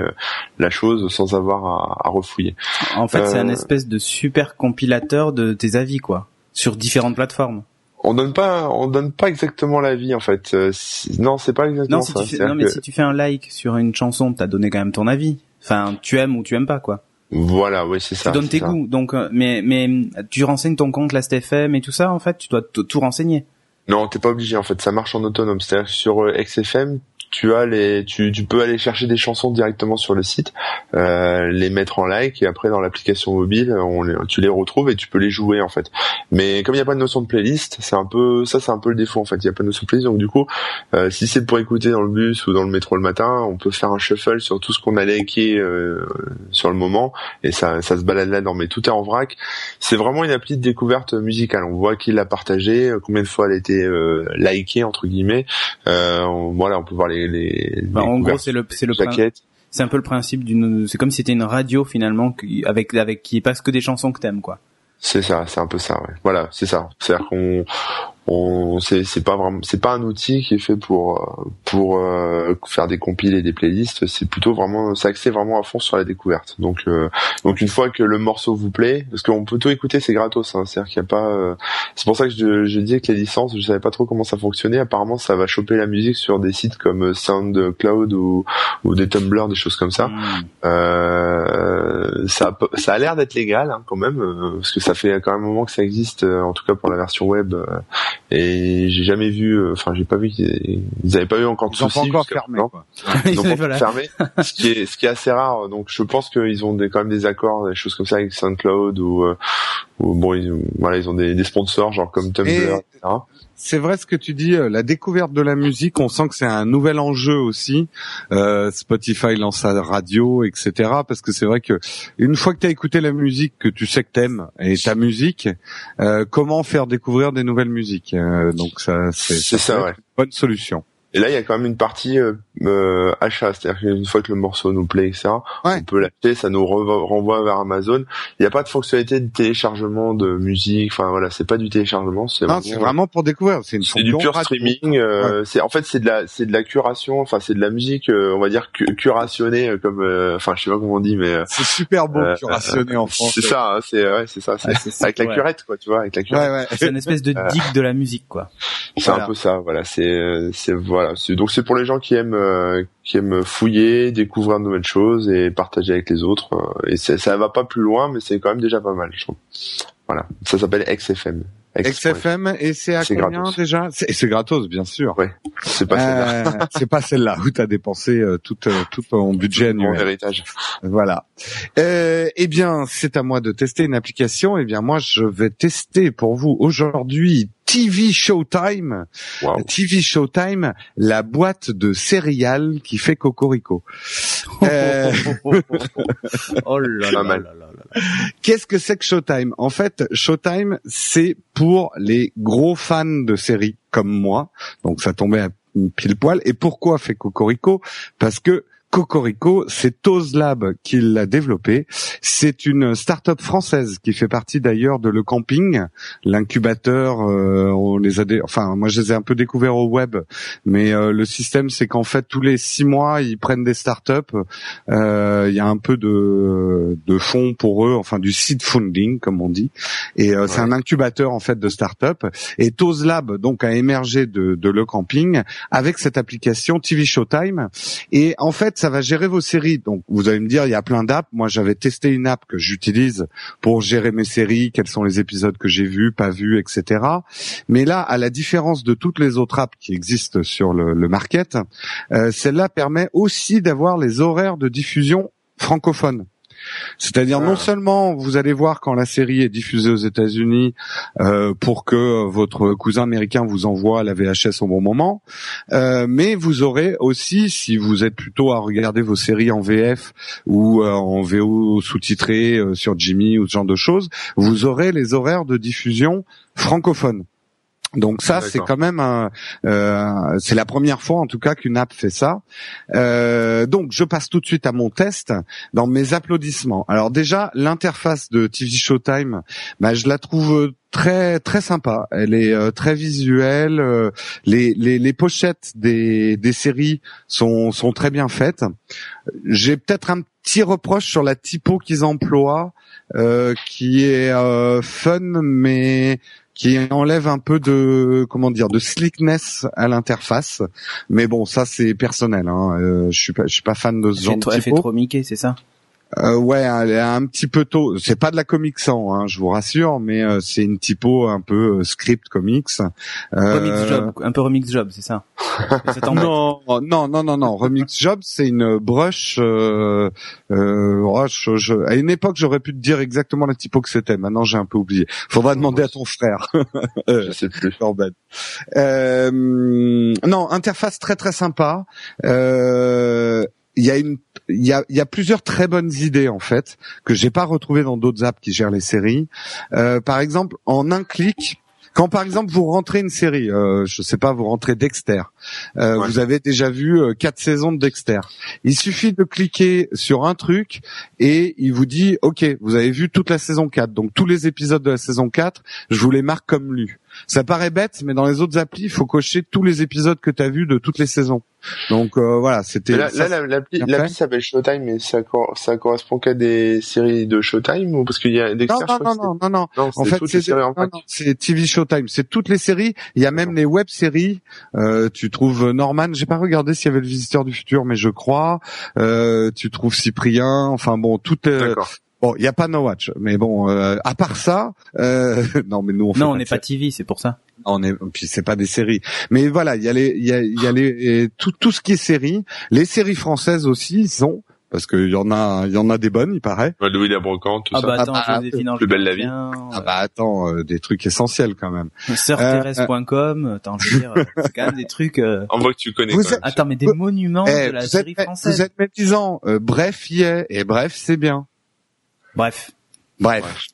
la chose sans avoir à, à refouiller. En fait, c'est un espèce de super compilateur de tes avis quoi sur différentes plateformes. On donne pas, on donne pas exactement l'avis en fait. Euh, non, c'est pas exactement non, ça. Tu non, mais si tu fais un like sur une chanson, t'as donné quand même ton avis. Enfin, tu aimes ou tu aimes pas quoi. Voilà, oui, c'est ça. Tu donnes tes goûts. Donc, euh, mais mais tu renseignes ton compte Last.fm et tout ça en fait, tu dois tout renseigner. Non, t'es pas obligé en fait. Ça marche en autonome. C'est-à-dire sur euh, XFM, tu as les, tu, tu peux aller chercher des chansons directement sur le site, euh, les mettre en like et après dans l'application mobile, on tu les retrouves et tu peux les jouer en fait. Mais comme il n'y a pas de notion de playlist, c'est un peu, ça c'est un peu le défaut en fait. Il n'y a pas de notion de playlist, donc du coup, euh, si c'est pour écouter dans le bus ou dans le métro le matin, on peut faire un shuffle sur tout ce qu'on a liké euh, sur le moment et ça, ça se balade là-dedans. Mais tout est en vrac. C'est vraiment une appli de découverte musicale. On voit qui l'a partagé, combien de fois elle a été euh, likée entre guillemets. Euh, voilà, on peut voir les bah, en gros, c'est le c'est le c'est un peu le principe d'une c'est comme si c'était une radio finalement avec avec qui passe que des chansons que t'aimes quoi. C'est ça, c'est un peu ça, ouais. Voilà, c'est ça. C'est-à-dire qu'on on c'est c'est pas vraiment c'est pas un outil qui est fait pour euh, pour euh, faire des compiles et des playlists c'est plutôt vraiment c'est axé vraiment à fond sur la découverte donc euh, donc une fois que le morceau vous plaît parce qu'on peut tout écouter c'est gratos hein, c'est à dire qu'il y a pas c'est pour ça que je, je disais que les licences je savais pas trop comment ça fonctionnait apparemment ça va choper la musique sur des sites comme SoundCloud ou ou des Tumblr des choses comme ça mmh. euh, ça, ça a l'air d'être légal hein, quand même, euh, parce que ça fait quand même un moment que ça existe, euh, en tout cas pour la version web. Et j'ai jamais vu, enfin j'ai pas vu qu'ils avaient pas eu encore de ils soucis. encore fermé. Quoi. Ils ont encore fermé, ce qui est ce qui est assez rare. Donc je pense qu'ils ont des, quand même des accords, des choses comme ça avec SoundCloud ou, ou bon, ils, voilà, ils ont des, des sponsors genre comme Tumblr, etc c'est vrai ce que tu dis, euh, la découverte de la musique, on sent que c'est un nouvel enjeu aussi. Euh, Spotify lance sa radio, etc. Parce que c'est vrai que une fois que tu as écouté la musique, que tu sais que t'aimes et ta musique, euh, comment faire découvrir des nouvelles musiques? Donc ça, c'est ça, ouais. une bonne solution. Et là, il y a quand même une partie euh, euh achat, c'est-à-dire qu'une fois que le morceau nous plaît, etc., on peut l'acheter, ça nous renvoie vers Amazon. Il n'y a pas de fonctionnalité de téléchargement de musique, enfin voilà, c'est pas du téléchargement, c'est vraiment, vraiment, pour découvrir. C'est une du pur streaming. Euh, C'est en fait c'est de la c'est de la curation, enfin c'est de la musique, euh, on va dire curationnée comme, enfin je sais pas comment on dit, mais c'est super beau curationné en France. C'est ça, hein, c'est ouais, c'est ça, c'est avec la curette quoi, tu vois, avec la curette. C'est une espèce de digue de la musique quoi. C'est un peu ça, voilà, c'est c'est voilà, donc c'est pour les gens qui aiment euh, qui aiment fouiller, découvrir de nouvelles choses et partager avec les autres. Euh, et ça va pas plus loin, mais c'est quand même déjà pas mal, je trouve. Voilà, ça s'appelle XFM. XFM et c'est à combien gratos. déjà C'est gratos, bien sûr. Ouais. C'est pas celle-là. Euh, c'est pas celle-là où t'as dépensé tout tout ton budget annuel. héritage. Voilà. Euh, eh bien, c'est à moi de tester une application. Eh bien, moi, je vais tester pour vous aujourd'hui TV Showtime. TV Showtime, la boîte de céréales qui fait Cocorico. euh... oh là là, là, là, là. Qu'est-ce que c'est que Showtime? En fait, Showtime, c'est pour les gros fans de séries comme moi. Donc ça tombait à pile poil. Et pourquoi fait Cocorico? Parce que Cocorico, c'est Tozlab qui l'a développé. C'est une start-up française qui fait partie d'ailleurs de Le Camping, l'incubateur. Euh, on les a, enfin moi je les ai un peu découverts au web, mais euh, le système c'est qu'en fait tous les six mois ils prennent des start-up. Euh, il y a un peu de, de fonds pour eux, enfin du seed funding comme on dit, et c'est un incubateur en fait de start-up. Et Tozlab donc a émergé de, de Le Camping avec cette application TV Showtime. Et en fait ça va gérer vos séries. Donc, vous allez me dire, il y a plein d'apps. Moi, j'avais testé une app que j'utilise pour gérer mes séries, quels sont les épisodes que j'ai vus, pas vus, etc. Mais là, à la différence de toutes les autres apps qui existent sur le, market, euh, celle-là permet aussi d'avoir les horaires de diffusion francophones. C'est-à-dire non seulement vous allez voir quand la série est diffusée aux États-Unis euh, pour que votre cousin américain vous envoie la VHS au bon moment, euh, mais vous aurez aussi, si vous êtes plutôt à regarder vos séries en VF ou euh, en VO sous-titré sur Jimmy ou ce genre de choses, vous aurez les horaires de diffusion francophones. Donc ça, c'est quand même un, euh, c'est la première fois en tout cas qu'une app fait ça. Euh, donc je passe tout de suite à mon test dans mes applaudissements. Alors déjà, l'interface de TV Showtime, bah, je la trouve très très sympa. Elle est euh, très visuelle. Euh, les, les, les pochettes des, des séries sont sont très bien faites. J'ai peut-être un petit reproche sur la typo qu'ils emploient, euh, qui est fun mais qui enlève un peu de comment dire de slickness à l'interface. Mais bon, ça c'est personnel. Hein. Euh, je suis pas, je suis pas fan de ce genre de typo. Elle fait trop Mickey, c'est ça? Euh, ouais, elle est un petit peu tôt. C'est pas de la comics sans, hein, je vous rassure, mais euh, c'est une typo un peu euh, script comics. Remix job, un peu remix job, c'est ça? non, non, non, non, non. Remix job, c'est une brush. Euh, je, à une époque, j'aurais pu te dire exactement la typo que c'était. Maintenant, j'ai un peu oublié. Faudra demander à ton frère. je sais plus. non, interface très très sympa. Il y a une il y a, y a, plusieurs très bonnes idées en fait que j'ai pas retrouvées dans d'autres apps qui gèrent les séries. Euh, par exemple, en un clic, quand par exemple vous rentrez une série, euh, je sais pas, vous rentrez Dexter, euh, vous avez déjà vu euh, quatre saisons de Dexter. Il suffit de cliquer sur un truc et il vous dit, ok, vous avez vu toute la saison 4, donc tous les épisodes de la saison 4, je vous les marque comme lus. Ça paraît bête, mais dans les autres applis, il faut cocher tous les épisodes que tu as vus de toutes les saisons. Donc euh, voilà, c'était. Là, là l'appli s'appelle Showtime, mais ça, ça correspond qu'à des séries de Showtime ou parce qu'il y a des non, non, non, non, non, non, En fait, c'est TV Showtime. C'est toutes les séries. Il y a même les web séries. Euh, tu trouves Norman. J'ai pas regardé s'il y avait le Visiteur du futur, mais je crois. Euh, tu trouves Cyprien. Enfin bon, tout. Euh, Bon, il y a pas No Watch, mais bon, euh, à part ça, euh, non, mais nous on fait non, on n'est pas TV, c'est pour ça. On est, puis c'est pas des séries, mais voilà, il y a les, il y a, y a les, tout, tout ce qui est séries, les séries françaises aussi ils sont parce qu'il y en a, il y en a des bonnes, il paraît. Louis la Brocante, tout ah ça. Bah attends, ah bah, plus belle la vie. Ah bah attends, euh, des trucs essentiels quand même. Sœurthérèse.com, euh, attends, je veux dire, c'est quand même des trucs. Euh... On voit que tu connais. Attends, mais des monuments eh, de la série française. Vous êtes médisant. Euh, bref, y est, et bref, c'est bien. Bref. Bref.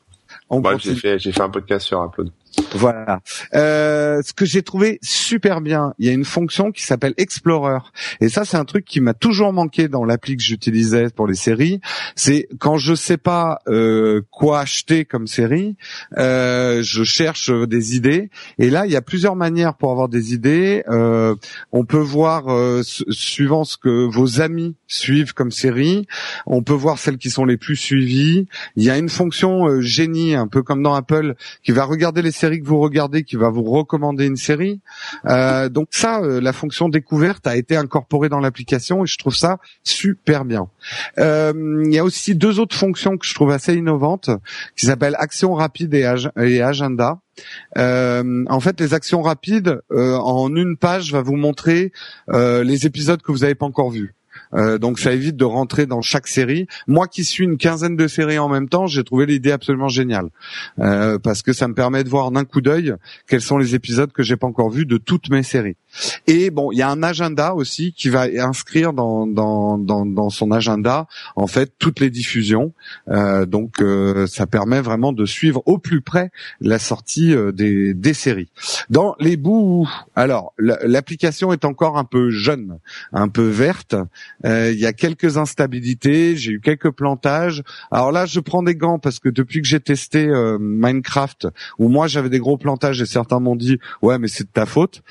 On j'ai fait, j'ai fait un podcast sur Upload. Voilà. Euh, ce que j'ai trouvé super bien, il y a une fonction qui s'appelle Explorer. Et ça, c'est un truc qui m'a toujours manqué dans l'appli que j'utilisais pour les séries. C'est quand je sais pas euh, quoi acheter comme série, euh, je cherche des idées. Et là, il y a plusieurs manières pour avoir des idées. Euh, on peut voir euh, suivant ce que vos amis suivent comme série. On peut voir celles qui sont les plus suivies. Il y a une fonction euh, génie, un peu comme dans Apple, qui va regarder les séries que vous regardez qui va vous recommander une série. Euh, donc ça, euh, la fonction découverte a été incorporée dans l'application et je trouve ça super bien. Euh, il y a aussi deux autres fonctions que je trouve assez innovantes qui s'appellent action rapide et, agenda. En fait, les actions rapides en une page va vous montrer les épisodes que vous n'avez pas encore vus. Euh, donc ça évite de rentrer dans chaque série. Moi qui suis une quinzaine de séries en même temps, j'ai trouvé l'idée absolument géniale euh, parce que ça me permet de voir d'un coup d'œil quels sont les épisodes que j'ai pas encore vus de toutes mes séries. Et bon, il y a un agenda aussi qui va inscrire dans dans dans, dans son agenda en fait toutes les diffusions. Euh, donc euh, ça permet vraiment de suivre au plus près la sortie euh, des des séries. Dans les bouts, alors l'application est encore un peu jeune, un peu verte. Euh, il y a quelques instabilités, j'ai eu quelques plantages. Alors là, je prends des gants parce que depuis que j'ai testé euh, Minecraft, où moi j'avais des gros plantages et certains m'ont dit ouais mais c'est de ta faute.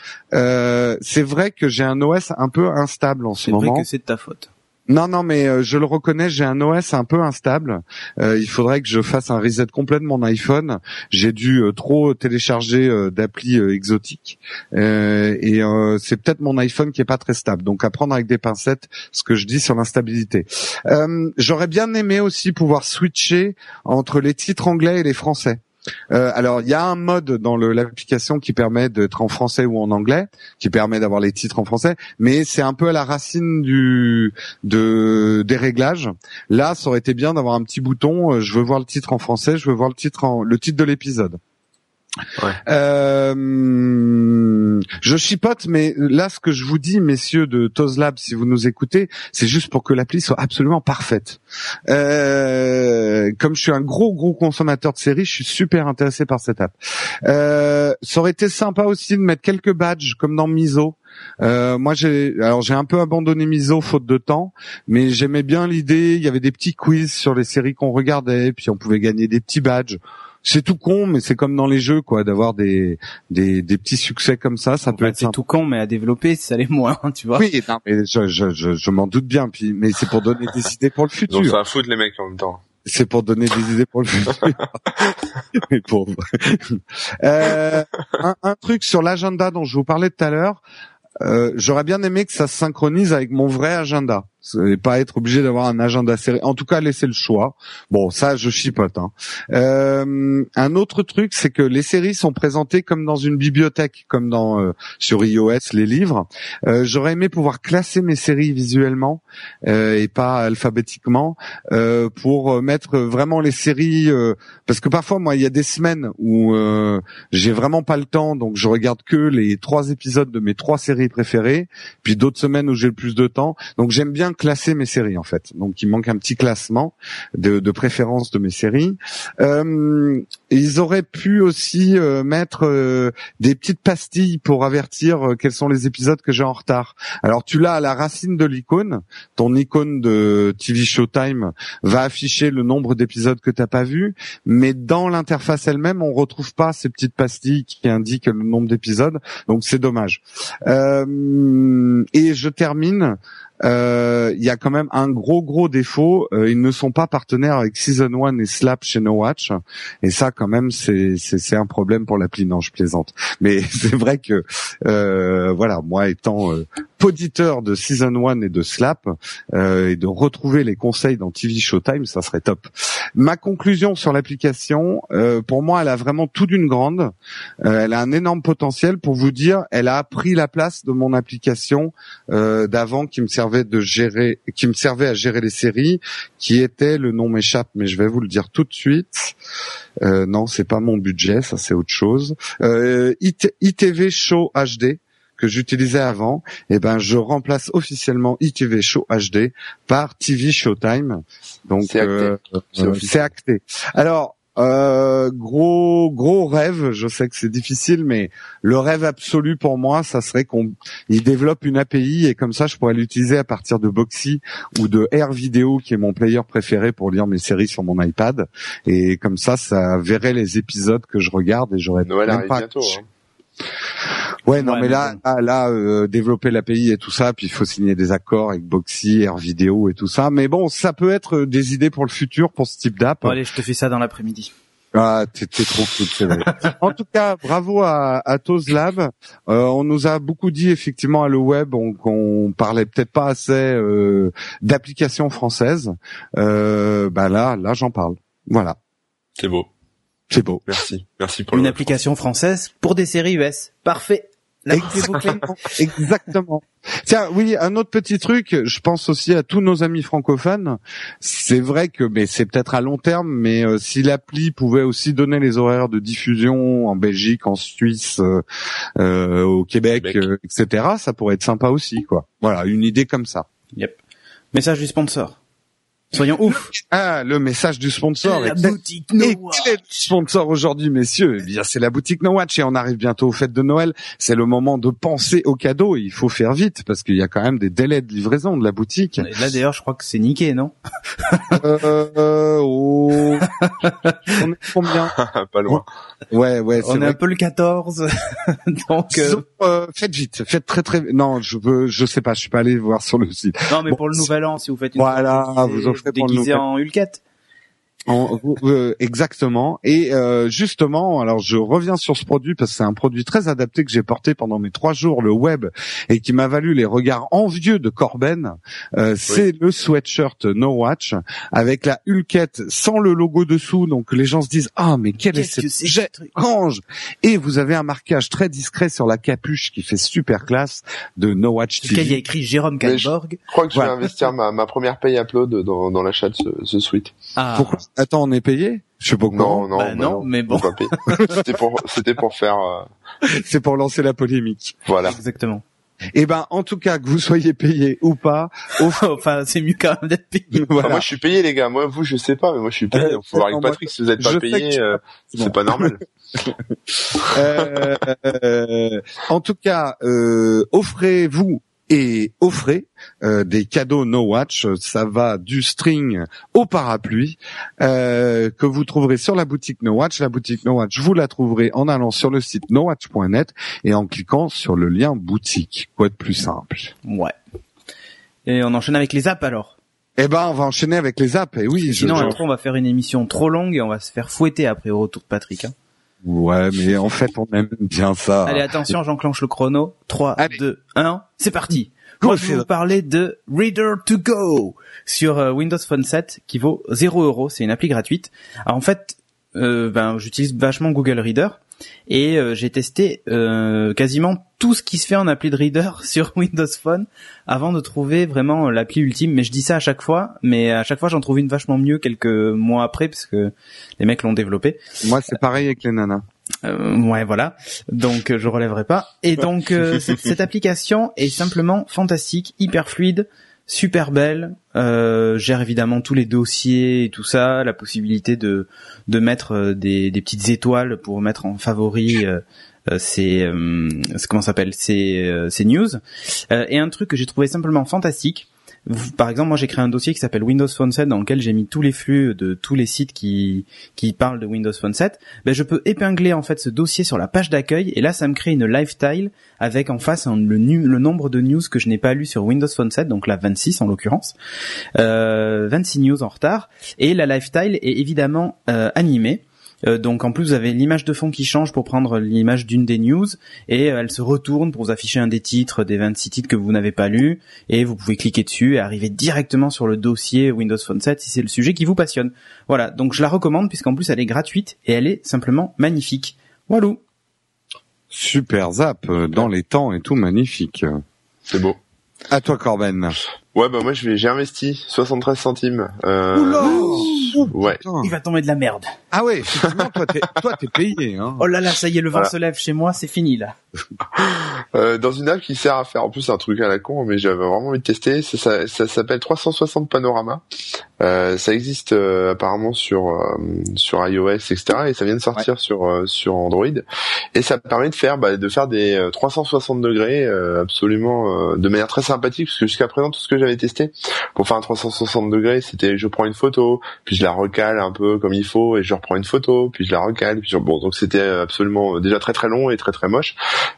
C'est vrai que j'ai un OS un peu instable en ce moment. C'est vrai que c'est de ta faute. Non, non, mais euh, je le reconnais, j'ai un OS un peu instable. Euh, il faudrait que je fasse un reset complet de mon iPhone. J'ai dû euh, trop télécharger d'applis exotiques et c'est peut-être mon iPhone qui est pas très stable. Donc à prendre avec des pincettes ce que je dis sur l'instabilité. J'aurais bien aimé aussi pouvoir switcher entre les titres anglais et les français. Euh, alors, il y a un mode dans l'application qui permet d'être en français ou en anglais, qui permet d'avoir les titres en français, mais c'est un peu à la racine du de des réglages. Là, ça aurait été bien d'avoir un petit bouton. Euh, je veux voir le titre en français, je veux voir le titre le titre de l'épisode. Ouais. Euh, je chipote, mais là, ce que je vous dis, messieurs de Tozlab, si vous nous écoutez, c'est juste pour que l'appli soit absolument parfaite. Euh, comme je suis un gros, gros consommateur de séries, je suis super intéressé par cette app. Euh, ça aurait été sympa aussi de mettre quelques badges, comme dans Miso. Euh, moi, j'ai alors j'ai un peu abandonné Miso faute de temps, mais j'aimais bien l'idée. Il y avait des petits quiz sur les séries qu'on regardait, puis on pouvait gagner des petits badges c'est tout con, mais c'est comme dans les jeux, quoi, d'avoir des, des, des petits succès comme ça, ça peut être. C'est tout con, mais à développer, ça l'est moins, tu vois. Oui, non, mais je, je, je, je m'en doute bien, puis, mais c'est pour donner des idées pour le futur. Donc ça foutre les mecs en même temps. C'est pour donner des idées pour le futur. mais pour... euh, un, un truc sur l'agenda dont je vous parlais tout à l'heure. Euh, J'aurais bien aimé que ça se synchronise avec mon vrai agenda et pas être obligé d'avoir un agenda serré. En tout cas, laisser le choix. Bon, ça, je chipote. Hein. Euh, un autre truc, c'est que les séries sont présentées comme dans une bibliothèque, comme dans euh, sur iOS les livres. Euh, J'aurais aimé pouvoir classer mes séries visuellement euh, et pas alphabétiquement euh, pour mettre vraiment les séries. Euh, parce que parfois, moi, il y a des semaines où j'ai vraiment pas le temps, donc je regarde que les trois épisodes de mes trois séries préférées. Puis d'autres semaines où j'ai le plus de temps. Donc j'aime bien classer mes séries en fait. Donc il manque un petit classement de, de préférence de mes séries. Euh, ils auraient pu aussi euh, mettre euh, des petites pastilles pour avertir euh, quels sont les épisodes que j'ai en retard. Alors tu l'as à la racine de l'icône. Ton icône de TV Showtime va afficher le nombre d'épisodes que t'as pas vu, mais dans l'interface elle-même, on retrouve pas ces petites pastilles qui indiquent le nombre d'épisodes. Donc c'est dommage. Euh, et je termine euh, il y a quand même un gros gros défaut. Euh, ils ne sont pas partenaires avec Season 1 et Slap chez No Watch, et ça quand même c'est c'est un problème pour l'appli. Non, je plaisante. Mais c'est vrai que euh, voilà, moi étant poditeur de Season 1 et de Slap et de retrouver les conseils dans TV Showtime, ça serait top. Ma conclusion sur l'application, pour moi, elle a vraiment tout d'une grande. elle a un énorme potentiel pour vous dire, elle a pris la place de mon application d'avant qui me servait de gérer, qui me servait à gérer les séries, qui était le nom m'échappe, mais je vais vous le dire tout de suite. Euh, non, c'est pas mon budget, ça c'est autre chose. Euh, ITV Show HD que j'utilisais avant, et eh ben je remplace officiellement ITV Show HD par TV Showtime. Donc c'est acté. Euh, acté. Alors euh, gros gros rêve, je sais que c'est difficile, mais le rêve absolu pour moi, ça serait qu'on il développe une API et comme ça, je pourrais l'utiliser à partir de Boxy ou de Air Video, qui est mon player préféré pour lire mes séries sur mon iPad. Et comme ça, ça verrait les épisodes que je regarde et j'aurais même pas. Bientôt, hein. Ouais, non, mais, là, là, euh, développer l'API et tout ça, puis il faut signer des accords avec Boxy, Air Vidéo et tout ça. Mais bon, ça peut être euh, des idées pour le futur, pour ce type d'app. allez, je te fais ça dans l'après-midi. Ah, t'es, trop cool, c'est vrai. en tout cas, bravo à, à Lab. Euh, on nous a beaucoup dit effectivement à le web qu'on parlait peut-être pas assez euh, d'applications françaises. Euh, bah là, là, j'en parle. Voilà. C'est beau. C'est beau. Merci. Merci pour une application française pour des séries US. Parfait. Exactement. Exactement. Tiens, oui, un autre petit truc, je pense aussi à tous nos amis francophones. C'est vrai que, mais c'est peut-être à long terme, mais euh, si l'appli pouvait aussi donner les horaires de diffusion en Belgique, en Suisse, euh, euh au Québec, euh, etc., ça pourrait être sympa aussi, quoi. Voilà, une idée comme ça. Yep. Message du sponsor. Soyons ouf. Ah, le message du sponsor. La boutique No Watch. Quel est le sponsor aujourd'hui, messieurs? Eh bien, c'est la boutique No Watch et on arrive bientôt aux fêtes de Noël. C'est le moment de penser aux cadeaux. Il faut faire vite parce qu'il y a quand même des délais de livraison de la boutique. Et là, d'ailleurs, je crois que c'est niqué, non? Euh, oh. On est combien? Pas loin. Ouais, ouais. On est un peu le 14. Donc, euh... euh... faites vite. Faites très très. Non, je veux. Je sais pas. Je suis pas allé voir sur le site. Non, mais pour le nouvel an, si vous faites une. Voilà, vous offrez déguisé en Hulket. En, euh, exactement. Et euh, justement, alors je reviens sur ce produit parce que c'est un produit très adapté que j'ai porté pendant mes trois jours le web et qui m'a valu les regards envieux de Corben. Euh, c'est le sweatshirt No Watch avec la Hulkette sans le logo dessous. Donc les gens se disent ah mais quel est, ce jet Et vous avez un marquage très discret sur la capuche qui fait super classe de No Watch TV. Il y a écrit Jérôme Kalborg. Je crois que je vais investir ma, ma première paye upload dans, dans l'achat de ce, ce suite. Ah. Pourquoi Attends, on est payé? Je sais pas Non, non, bah, non, mais bon. c'était pour, c'était pour faire. Euh... C'est pour lancer la polémique. Voilà. Exactement. Eh ben, en tout cas, que vous soyez payé ou pas, enfin, c'est mieux quand même d'être payé. Voilà. moi, je suis payé, les gars. Moi, vous, je sais pas, mais moi, je suis payé. Faut voir avec Patrick, si vous êtes pas payé, euh, c'est pas normal. euh, euh, en tout cas, euh, offrez-vous et offrez euh, des cadeaux No Watch. Ça va du string au parapluie euh, que vous trouverez sur la boutique No Watch. La boutique No Watch, vous la trouverez en allant sur le site nowatch.net et en cliquant sur le lien boutique. Quoi de plus simple? Ouais. Et on enchaîne avec les apps alors? Eh ben, on va enchaîner avec les apps. Et oui. Sinon, on va faire une émission trop longue et on va se faire fouetter après au retour de Patrick. Hein. Ouais, mais en fait, on aime bien ça. Allez, attention, j'enclenche le chrono. 3, 2, 1, c'est parti. Moi, je vais vous parler de Reader to Go sur euh, Windows Phone 7 qui vaut 0 euros. C'est une appli gratuite. Alors, en fait, euh, ben, j'utilise vachement Google Reader et euh, j'ai testé euh, quasiment tout ce qui se fait en appli de Reader sur Windows Phone avant de trouver vraiment l'appli ultime. Mais je dis ça à chaque fois, mais à chaque fois j'en trouve une vachement mieux quelques mois après parce que les mecs l'ont développé. Moi, c'est pareil avec les nanas. Euh, ouais, voilà. Donc euh, je relèverai pas. Et donc euh, cette, application est simplement fantastique, hyper fluide. Super belle, euh, gère évidemment tous les dossiers et tout ça, la possibilité de de mettre euh, des, des petites étoiles pour mettre en favori euh, euh ces comment s'appelle ces ces news. Et un truc que j'ai trouvé simplement fantastique par exemple, moi j'ai créé un dossier qui s'appelle Windows Phone 7 dans lequel j'ai mis tous les flux de tous les sites qui parlent de Windows Phone 7. Ben je peux épingler en fait ce dossier sur la page d'accueil et là ça me crée une live avec en face le, le nombre de news que je n'ai pas lu sur Windows Phone 7, donc la 26 en l'occurrence, euh, 26 news en retard et la live est évidemment euh, animée. Euh, donc en plus vous avez l'image de fond qui change pour prendre l'image d'une des news et euh, elle se retourne pour vous afficher un des titres des 26 titres que vous n'avez pas lus et vous pouvez cliquer dessus et arriver directement sur le dossier Windows Phone 7 si c'est le sujet qui vous passionne. Voilà, donc je la recommande puisqu'en plus elle est gratuite et elle est simplement magnifique. Walou. Super zap euh, dans les temps et tout magnifique. C'est beau. À toi Corben. Ouais bah moi je vais j'ai investi 73 centimes. Euh... ouais. Il va tomber de la merde. Ah ouais, effectivement toi t'es toi t'es payé hein. Oh là là, ça y est, le vent se lève chez moi, c'est fini là. euh, dans une app qui sert à faire en plus un truc à la con mais j'avais vraiment envie de tester, ça, ça, ça s'appelle 360 Panorama. Euh, ça existe euh, apparemment sur euh, sur iOS etc et ça vient de sortir sur euh, sur Android et ça permet de faire bah, de faire des 360 degrés absolument de manière très sympathique parce que jusqu'à présent tout ce que j'avais testé pour faire un 360 degrés, c'était je prends une photo, puis je la recale un peu comme il faut et je reprends une photo, puis je la recale, puis bon donc c'était absolument déjà très très long et très très moche.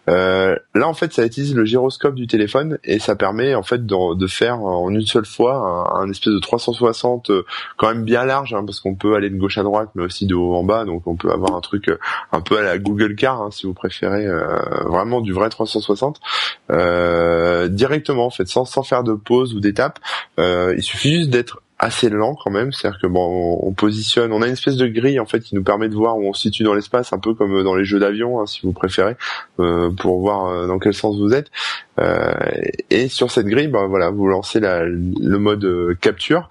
Euh, là en fait ça utilise le gyroscope du téléphone et ça permet en fait de, de faire en une seule fois un, espèce de 360 euh, quand même bien large hein, parce qu'on peut aller de gauche à droite mais aussi de haut en bas donc on peut avoir un truc euh, un peu à la Google Car hein, si vous préférez euh, vraiment du vrai 360 euh, directement en fait sans sans faire de pause ou d'étape. Euh, il suffit juste d'être assez lent quand même, c'est-à-dire que bon, on, positionne, on a une espèce de grille en fait qui nous permet de voir où on se situe dans l'espace, un peu comme dans les jeux d'avion, hein, si vous préférez, euh, pour voir euh, dans quel sens vous êtes. Euh, et sur cette grille, ben voilà, vous lancez la, le mode euh, capture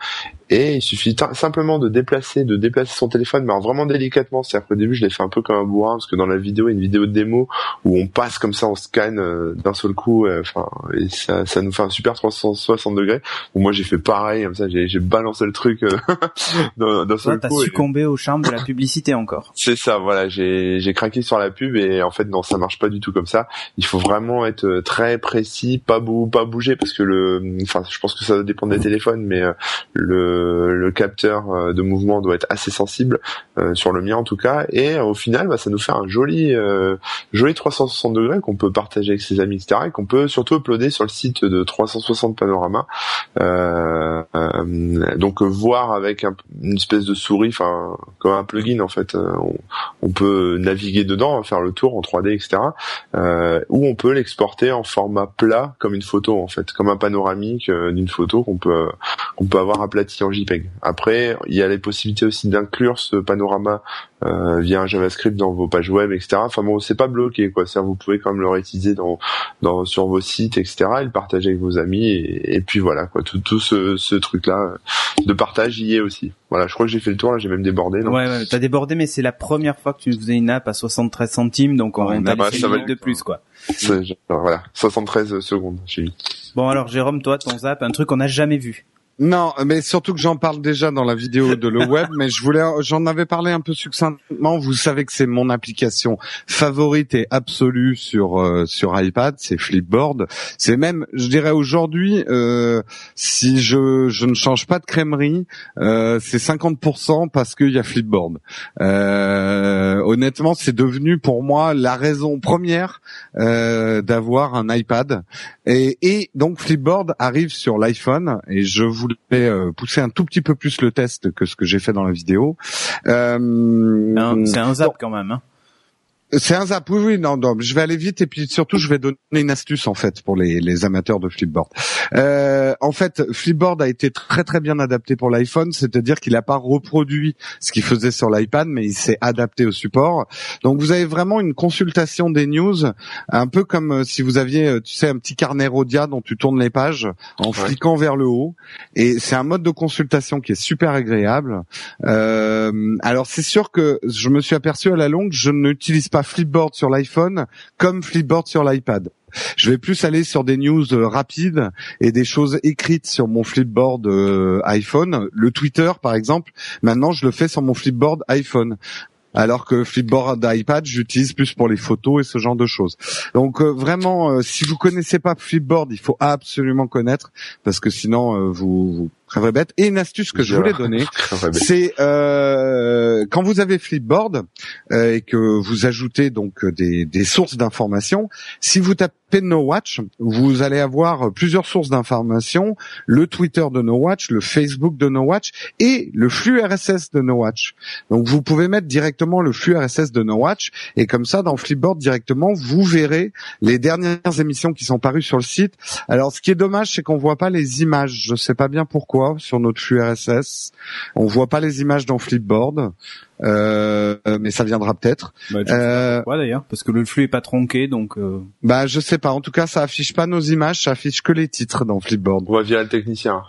et il suffit simplement de déplacer, de déplacer son téléphone, mais vraiment délicatement. C'est-à-dire qu'au début, je l'ai fait un peu comme un bourrin, parce que dans la vidéo, une vidéo de démo où on passe comme ça, on scanne euh, d'un seul coup, enfin, et ça, ça nous fait un super 360 degrés. Où moi, j'ai fait pareil, comme ça, j'ai balancé le truc d'un seul coup. T'as succombé au charme de la publicité encore. C'est ça, voilà, j'ai craqué sur la pub et en fait, non, ça marche pas du tout comme ça. Il faut vraiment être très précis, pas bou pas bouger parce que le, enfin, je pense que ça dépend des téléphones, mais euh, le, capteur euh, de mouvement doit être assez sensible euh, sur le mien en tout cas. Et au final, bah, ça nous fait un joli, joli 360 degrés qu'on peut partager avec ses amis, etc. Et qu'on peut surtout uploader sur le site de 360 Panorama. donc voir avec une espèce de souris, enfin comme un plugin en fait, on, peut naviguer dedans, faire le tour en 3D, etc. ou on peut l'exporter en format plat comme une photo en fait, comme un panoramique euh, d'une photo qu'on peut qu'on peut avoir aplati en JPEG. Après, il y a les possibilités aussi d'inclure ce panorama euh, via un JavaScript dans vos pages web, etc. Enfin bon, c'est pas bloqué quoi. C'est vous pouvez quand même le réutiliser dans, dans sur vos sites, etc. Et le partager avec vos amis et, puis voilà quoi. Tout, tout ce, ce truc là de partage y est aussi. Voilà, je crois que j'ai fait le tour là. J'ai même débordé. Non? Ouais, ouais t'as débordé, mais c'est la première fois que tu faisais une app à 73 centimes, donc on, ouais, t'a bah, de plus quoi. Voilà, 73 secondes. J'ai Bon alors Jérôme, toi ton zap, un truc qu'on n'a jamais vu. Non, mais surtout que j'en parle déjà dans la vidéo de le web, mais je voulais, j'en avais parlé un peu succinctement. Vous savez que c'est mon application favorite et absolue sur euh, sur iPad, c'est Flipboard. C'est même, je dirais aujourd'hui, euh, si je je ne change pas de crèmerie, euh, c'est 50% parce qu'il y a Flipboard. Euh, honnêtement, c'est devenu pour moi la raison première euh, d'avoir un iPad. Et, et donc Flipboard arrive sur l'iPhone et je vous voulais euh, pousser un tout petit peu plus le test que ce que j'ai fait dans la vidéo. Euh, c'est un zap quand même. Hein. C'est un zap, oui, oui, non, non, je vais aller vite et puis surtout je vais donner une astuce en fait pour les, les amateurs de Flipboard. Euh, en fait, Flipboard a été très très bien adapté pour l'iPhone, c'est-à-dire qu'il n'a pas reproduit ce qu'il faisait sur l'iPad, mais il s'est adapté au support. Donc vous avez vraiment une consultation des news, un peu comme euh, si vous aviez, euh, tu sais, un petit carnet Rodia dont tu tournes les pages en fliquant vers le haut. Et c'est un mode de consultation qui est super agréable. Euh, alors c'est sûr que je me suis aperçu à la longue, je n'utilise pas Flipboard sur l'iPhone comme Flipboard sur l'iPad. Je vais plus aller sur des news euh, rapides et des choses écrites sur mon Flipboard euh, iPhone. Le Twitter, par exemple, maintenant je le fais sur mon Flipboard iPhone alors que Flipboard iPad, j'utilise plus pour les photos et ce genre de choses. Donc euh, vraiment, euh, si vous connaissez pas Flipboard, il faut absolument connaître parce que sinon euh, vous, vous crèverez bête. Et une astuce que je voulais donner, c'est quand vous avez Flipboard et que vous ajoutez donc des, des sources d'informations, si vous tapez No Watch, vous allez avoir plusieurs sources d'informations, le Twitter de No Watch, le Facebook de No Watch et le flux RSS de No Watch. Donc vous pouvez mettre directement le flux RSS de No Watch et comme ça dans Flipboard directement vous verrez les dernières émissions qui sont parues sur le site. Alors ce qui est dommage c'est qu'on voit pas les images, je sais pas bien pourquoi sur notre flux RSS. On voit pas les images dans Flipboard. Euh, mais ça viendra peut-être. Bah, euh, d'ailleurs Parce que le flux est pas tronqué, donc. Euh... Bah je sais pas. En tout cas, ça affiche pas nos images, ça affiche que les titres dans Flipboard. On va via le technicien.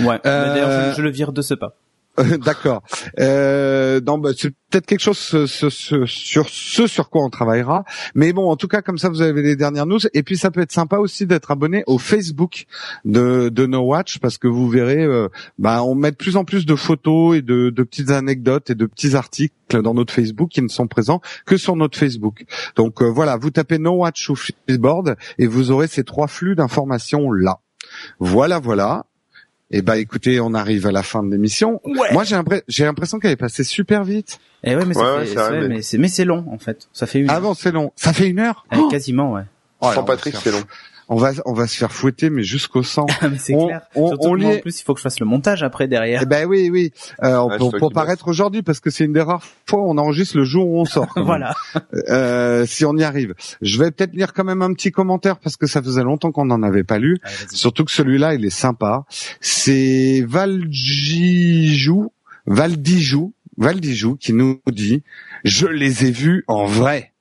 Ouais. D'ailleurs, je, je, le vire de ce pas. D'accord. Euh, bah, c'est peut-être quelque chose sur ce sur quoi on travaillera. Mais bon, en tout cas, comme ça, vous avez les dernières news. Et puis, ça peut être sympa aussi d'être abonné au Facebook de, de No Watch parce que vous verrez, euh, bah, on met de plus en plus de photos et de, de petites anecdotes et de petits articles dans notre Facebook qui ne sont présents que sur notre Facebook. Donc euh, voilà, vous tapez No Watch ou Flipboard et vous aurez ces trois flux d'informations là. Voilà, voilà. Eh ben, écoutez, on arrive à la fin de l'émission. Moi, j'ai l'impression qu'elle est passée super vite. Eh ouais, mais c'est mais c'est long en fait. Ça fait une. Ah bon, c'est long. Ça fait une heure. Eh, quasiment, ouais. Oh, Sans Patrick, c'est long on va on va se faire fouetter mais jusqu'au sang. Ah, mais c'est clair. On, Surtout on en plus il faut que je fasse le montage après derrière. Eh ben oui oui. Euh, pour, paraître aujourd'hui parce que c'est une des rares fois où on enregistre le jour où on sort. voilà. Euh, si on y arrive. Je vais peut-être lire quand même un petit commentaire parce que ça faisait longtemps qu'on n'en avait pas lu. Surtout que celui-là il est sympa. C'est Valjijou Valdijou Valdijou qui nous dit je les ai vus en vrai.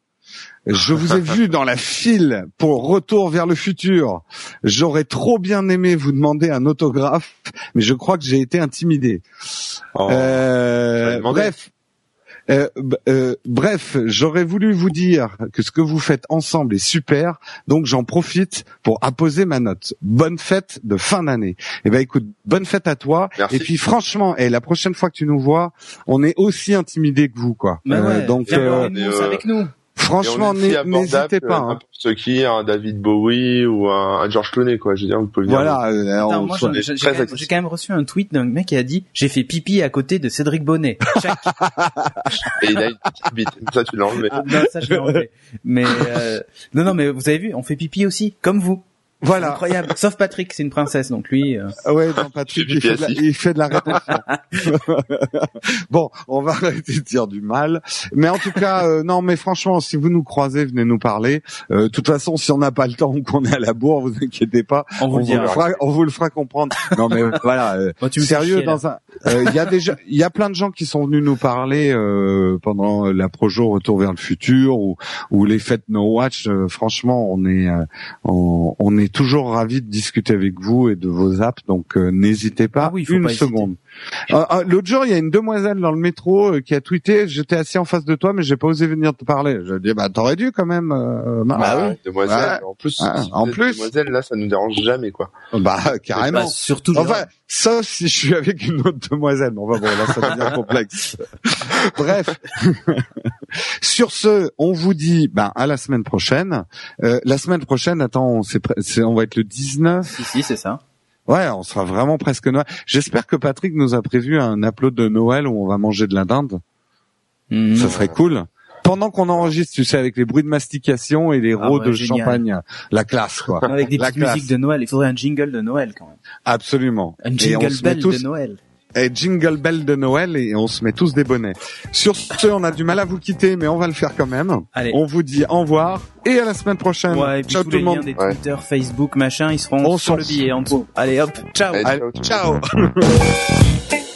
Je vous ai vu dans la file pour Retour vers le futur. J'aurais trop bien aimé vous demander un autographe, mais je crois que j'ai été intimidé. Oh, euh, bref. Euh, euh, bref, j'aurais voulu vous dire que ce que vous faites ensemble est super, donc j'en profite pour apposer ma note. Bonne fête de fin d'année. Eh ben écoute, bonne fête à toi. Et puis franchement, et la prochaine fois que tu nous vois, on est aussi intimidé que vous, quoi. Euh, donc avec nous. Franchement, n'hésitez pas. Hein. N'importe qui, un David Bowie ou un, George Clooney, quoi. Je veux dire, vous pouvez Voilà. Moi, j'ai quand, même reçu un tweet d'un mec qui a dit j'ai fait pipi à côté de Cédric Bonnet. Et il a une petite bite. Ça, tu l'as enlevé. non, ça, je l'ai enlevé. Mais euh, non, non, mais vous avez vu, on fait pipi aussi, comme vous. Voilà. Incroyable. Sauf Patrick, c'est une princesse, donc lui. Euh... Ah ouais, non, Patrick, il fait, de la, il fait, de la, rétention. bon, on va arrêter de dire du mal, mais en tout cas, euh, non, mais franchement, si vous nous croisez, venez nous parler. Euh, de toute façon, si on n'a pas le temps ou qu'on est à la bourre, vous inquiétez pas, on vous, le fera, on vous le fera comprendre. Non, mais voilà, euh, sérieux, dans un, euh, il y a déjà, il y a plein de gens qui sont venus nous parler pendant la projo Retour vers le futur ou, ou les fêtes No Watch. franchement, on est, on, on est toujours ravi de discuter avec vous et de vos apps, donc euh, n'hésitez pas ah une seconde. Euh, euh, l'autre jour, il y a une demoiselle dans le métro qui a tweeté "J'étais assis en face de toi, mais j'ai pas osé venir te parler." Je dis "Bah t'aurais dû quand même." bah oui. Demoiselle. En plus, en plus, demoiselle là, ça nous dérange jamais quoi. Bah carrément. Bah, surtout. Enfin, sauf si je suis avec une autre demoiselle. Bon, bah, bon là, ça devient complexe. Bref. Sur ce, on vous dit ben à la semaine prochaine. la semaine prochaine, attends, c'est on va être le 19. Si, si, c'est ça. Ouais, on sera vraiment presque Noël. J'espère que Patrick nous a prévu un upload de Noël où on va manger de la dinde. Ça serait cool. Pendant qu'on enregistre, tu sais, avec les bruits de mastication et les ah de champagne, la classe, quoi. Avec des petites musiques de Noël. Il faudrait un jingle de Noël, quand même. Absolument. Un jingle bell de Noël et jingle bell de Noël et on se met tous des bonnets. Sur ce, on a du mal à vous quitter, mais on va le faire quand même. Allez. On vous dit au revoir et à la semaine prochaine. Ouais, et puis ciao tous tout les le monde. Des Twitter, Facebook, machin, ils seront sur le billet en dessous. Allez hop, ciao. ciao. ciao.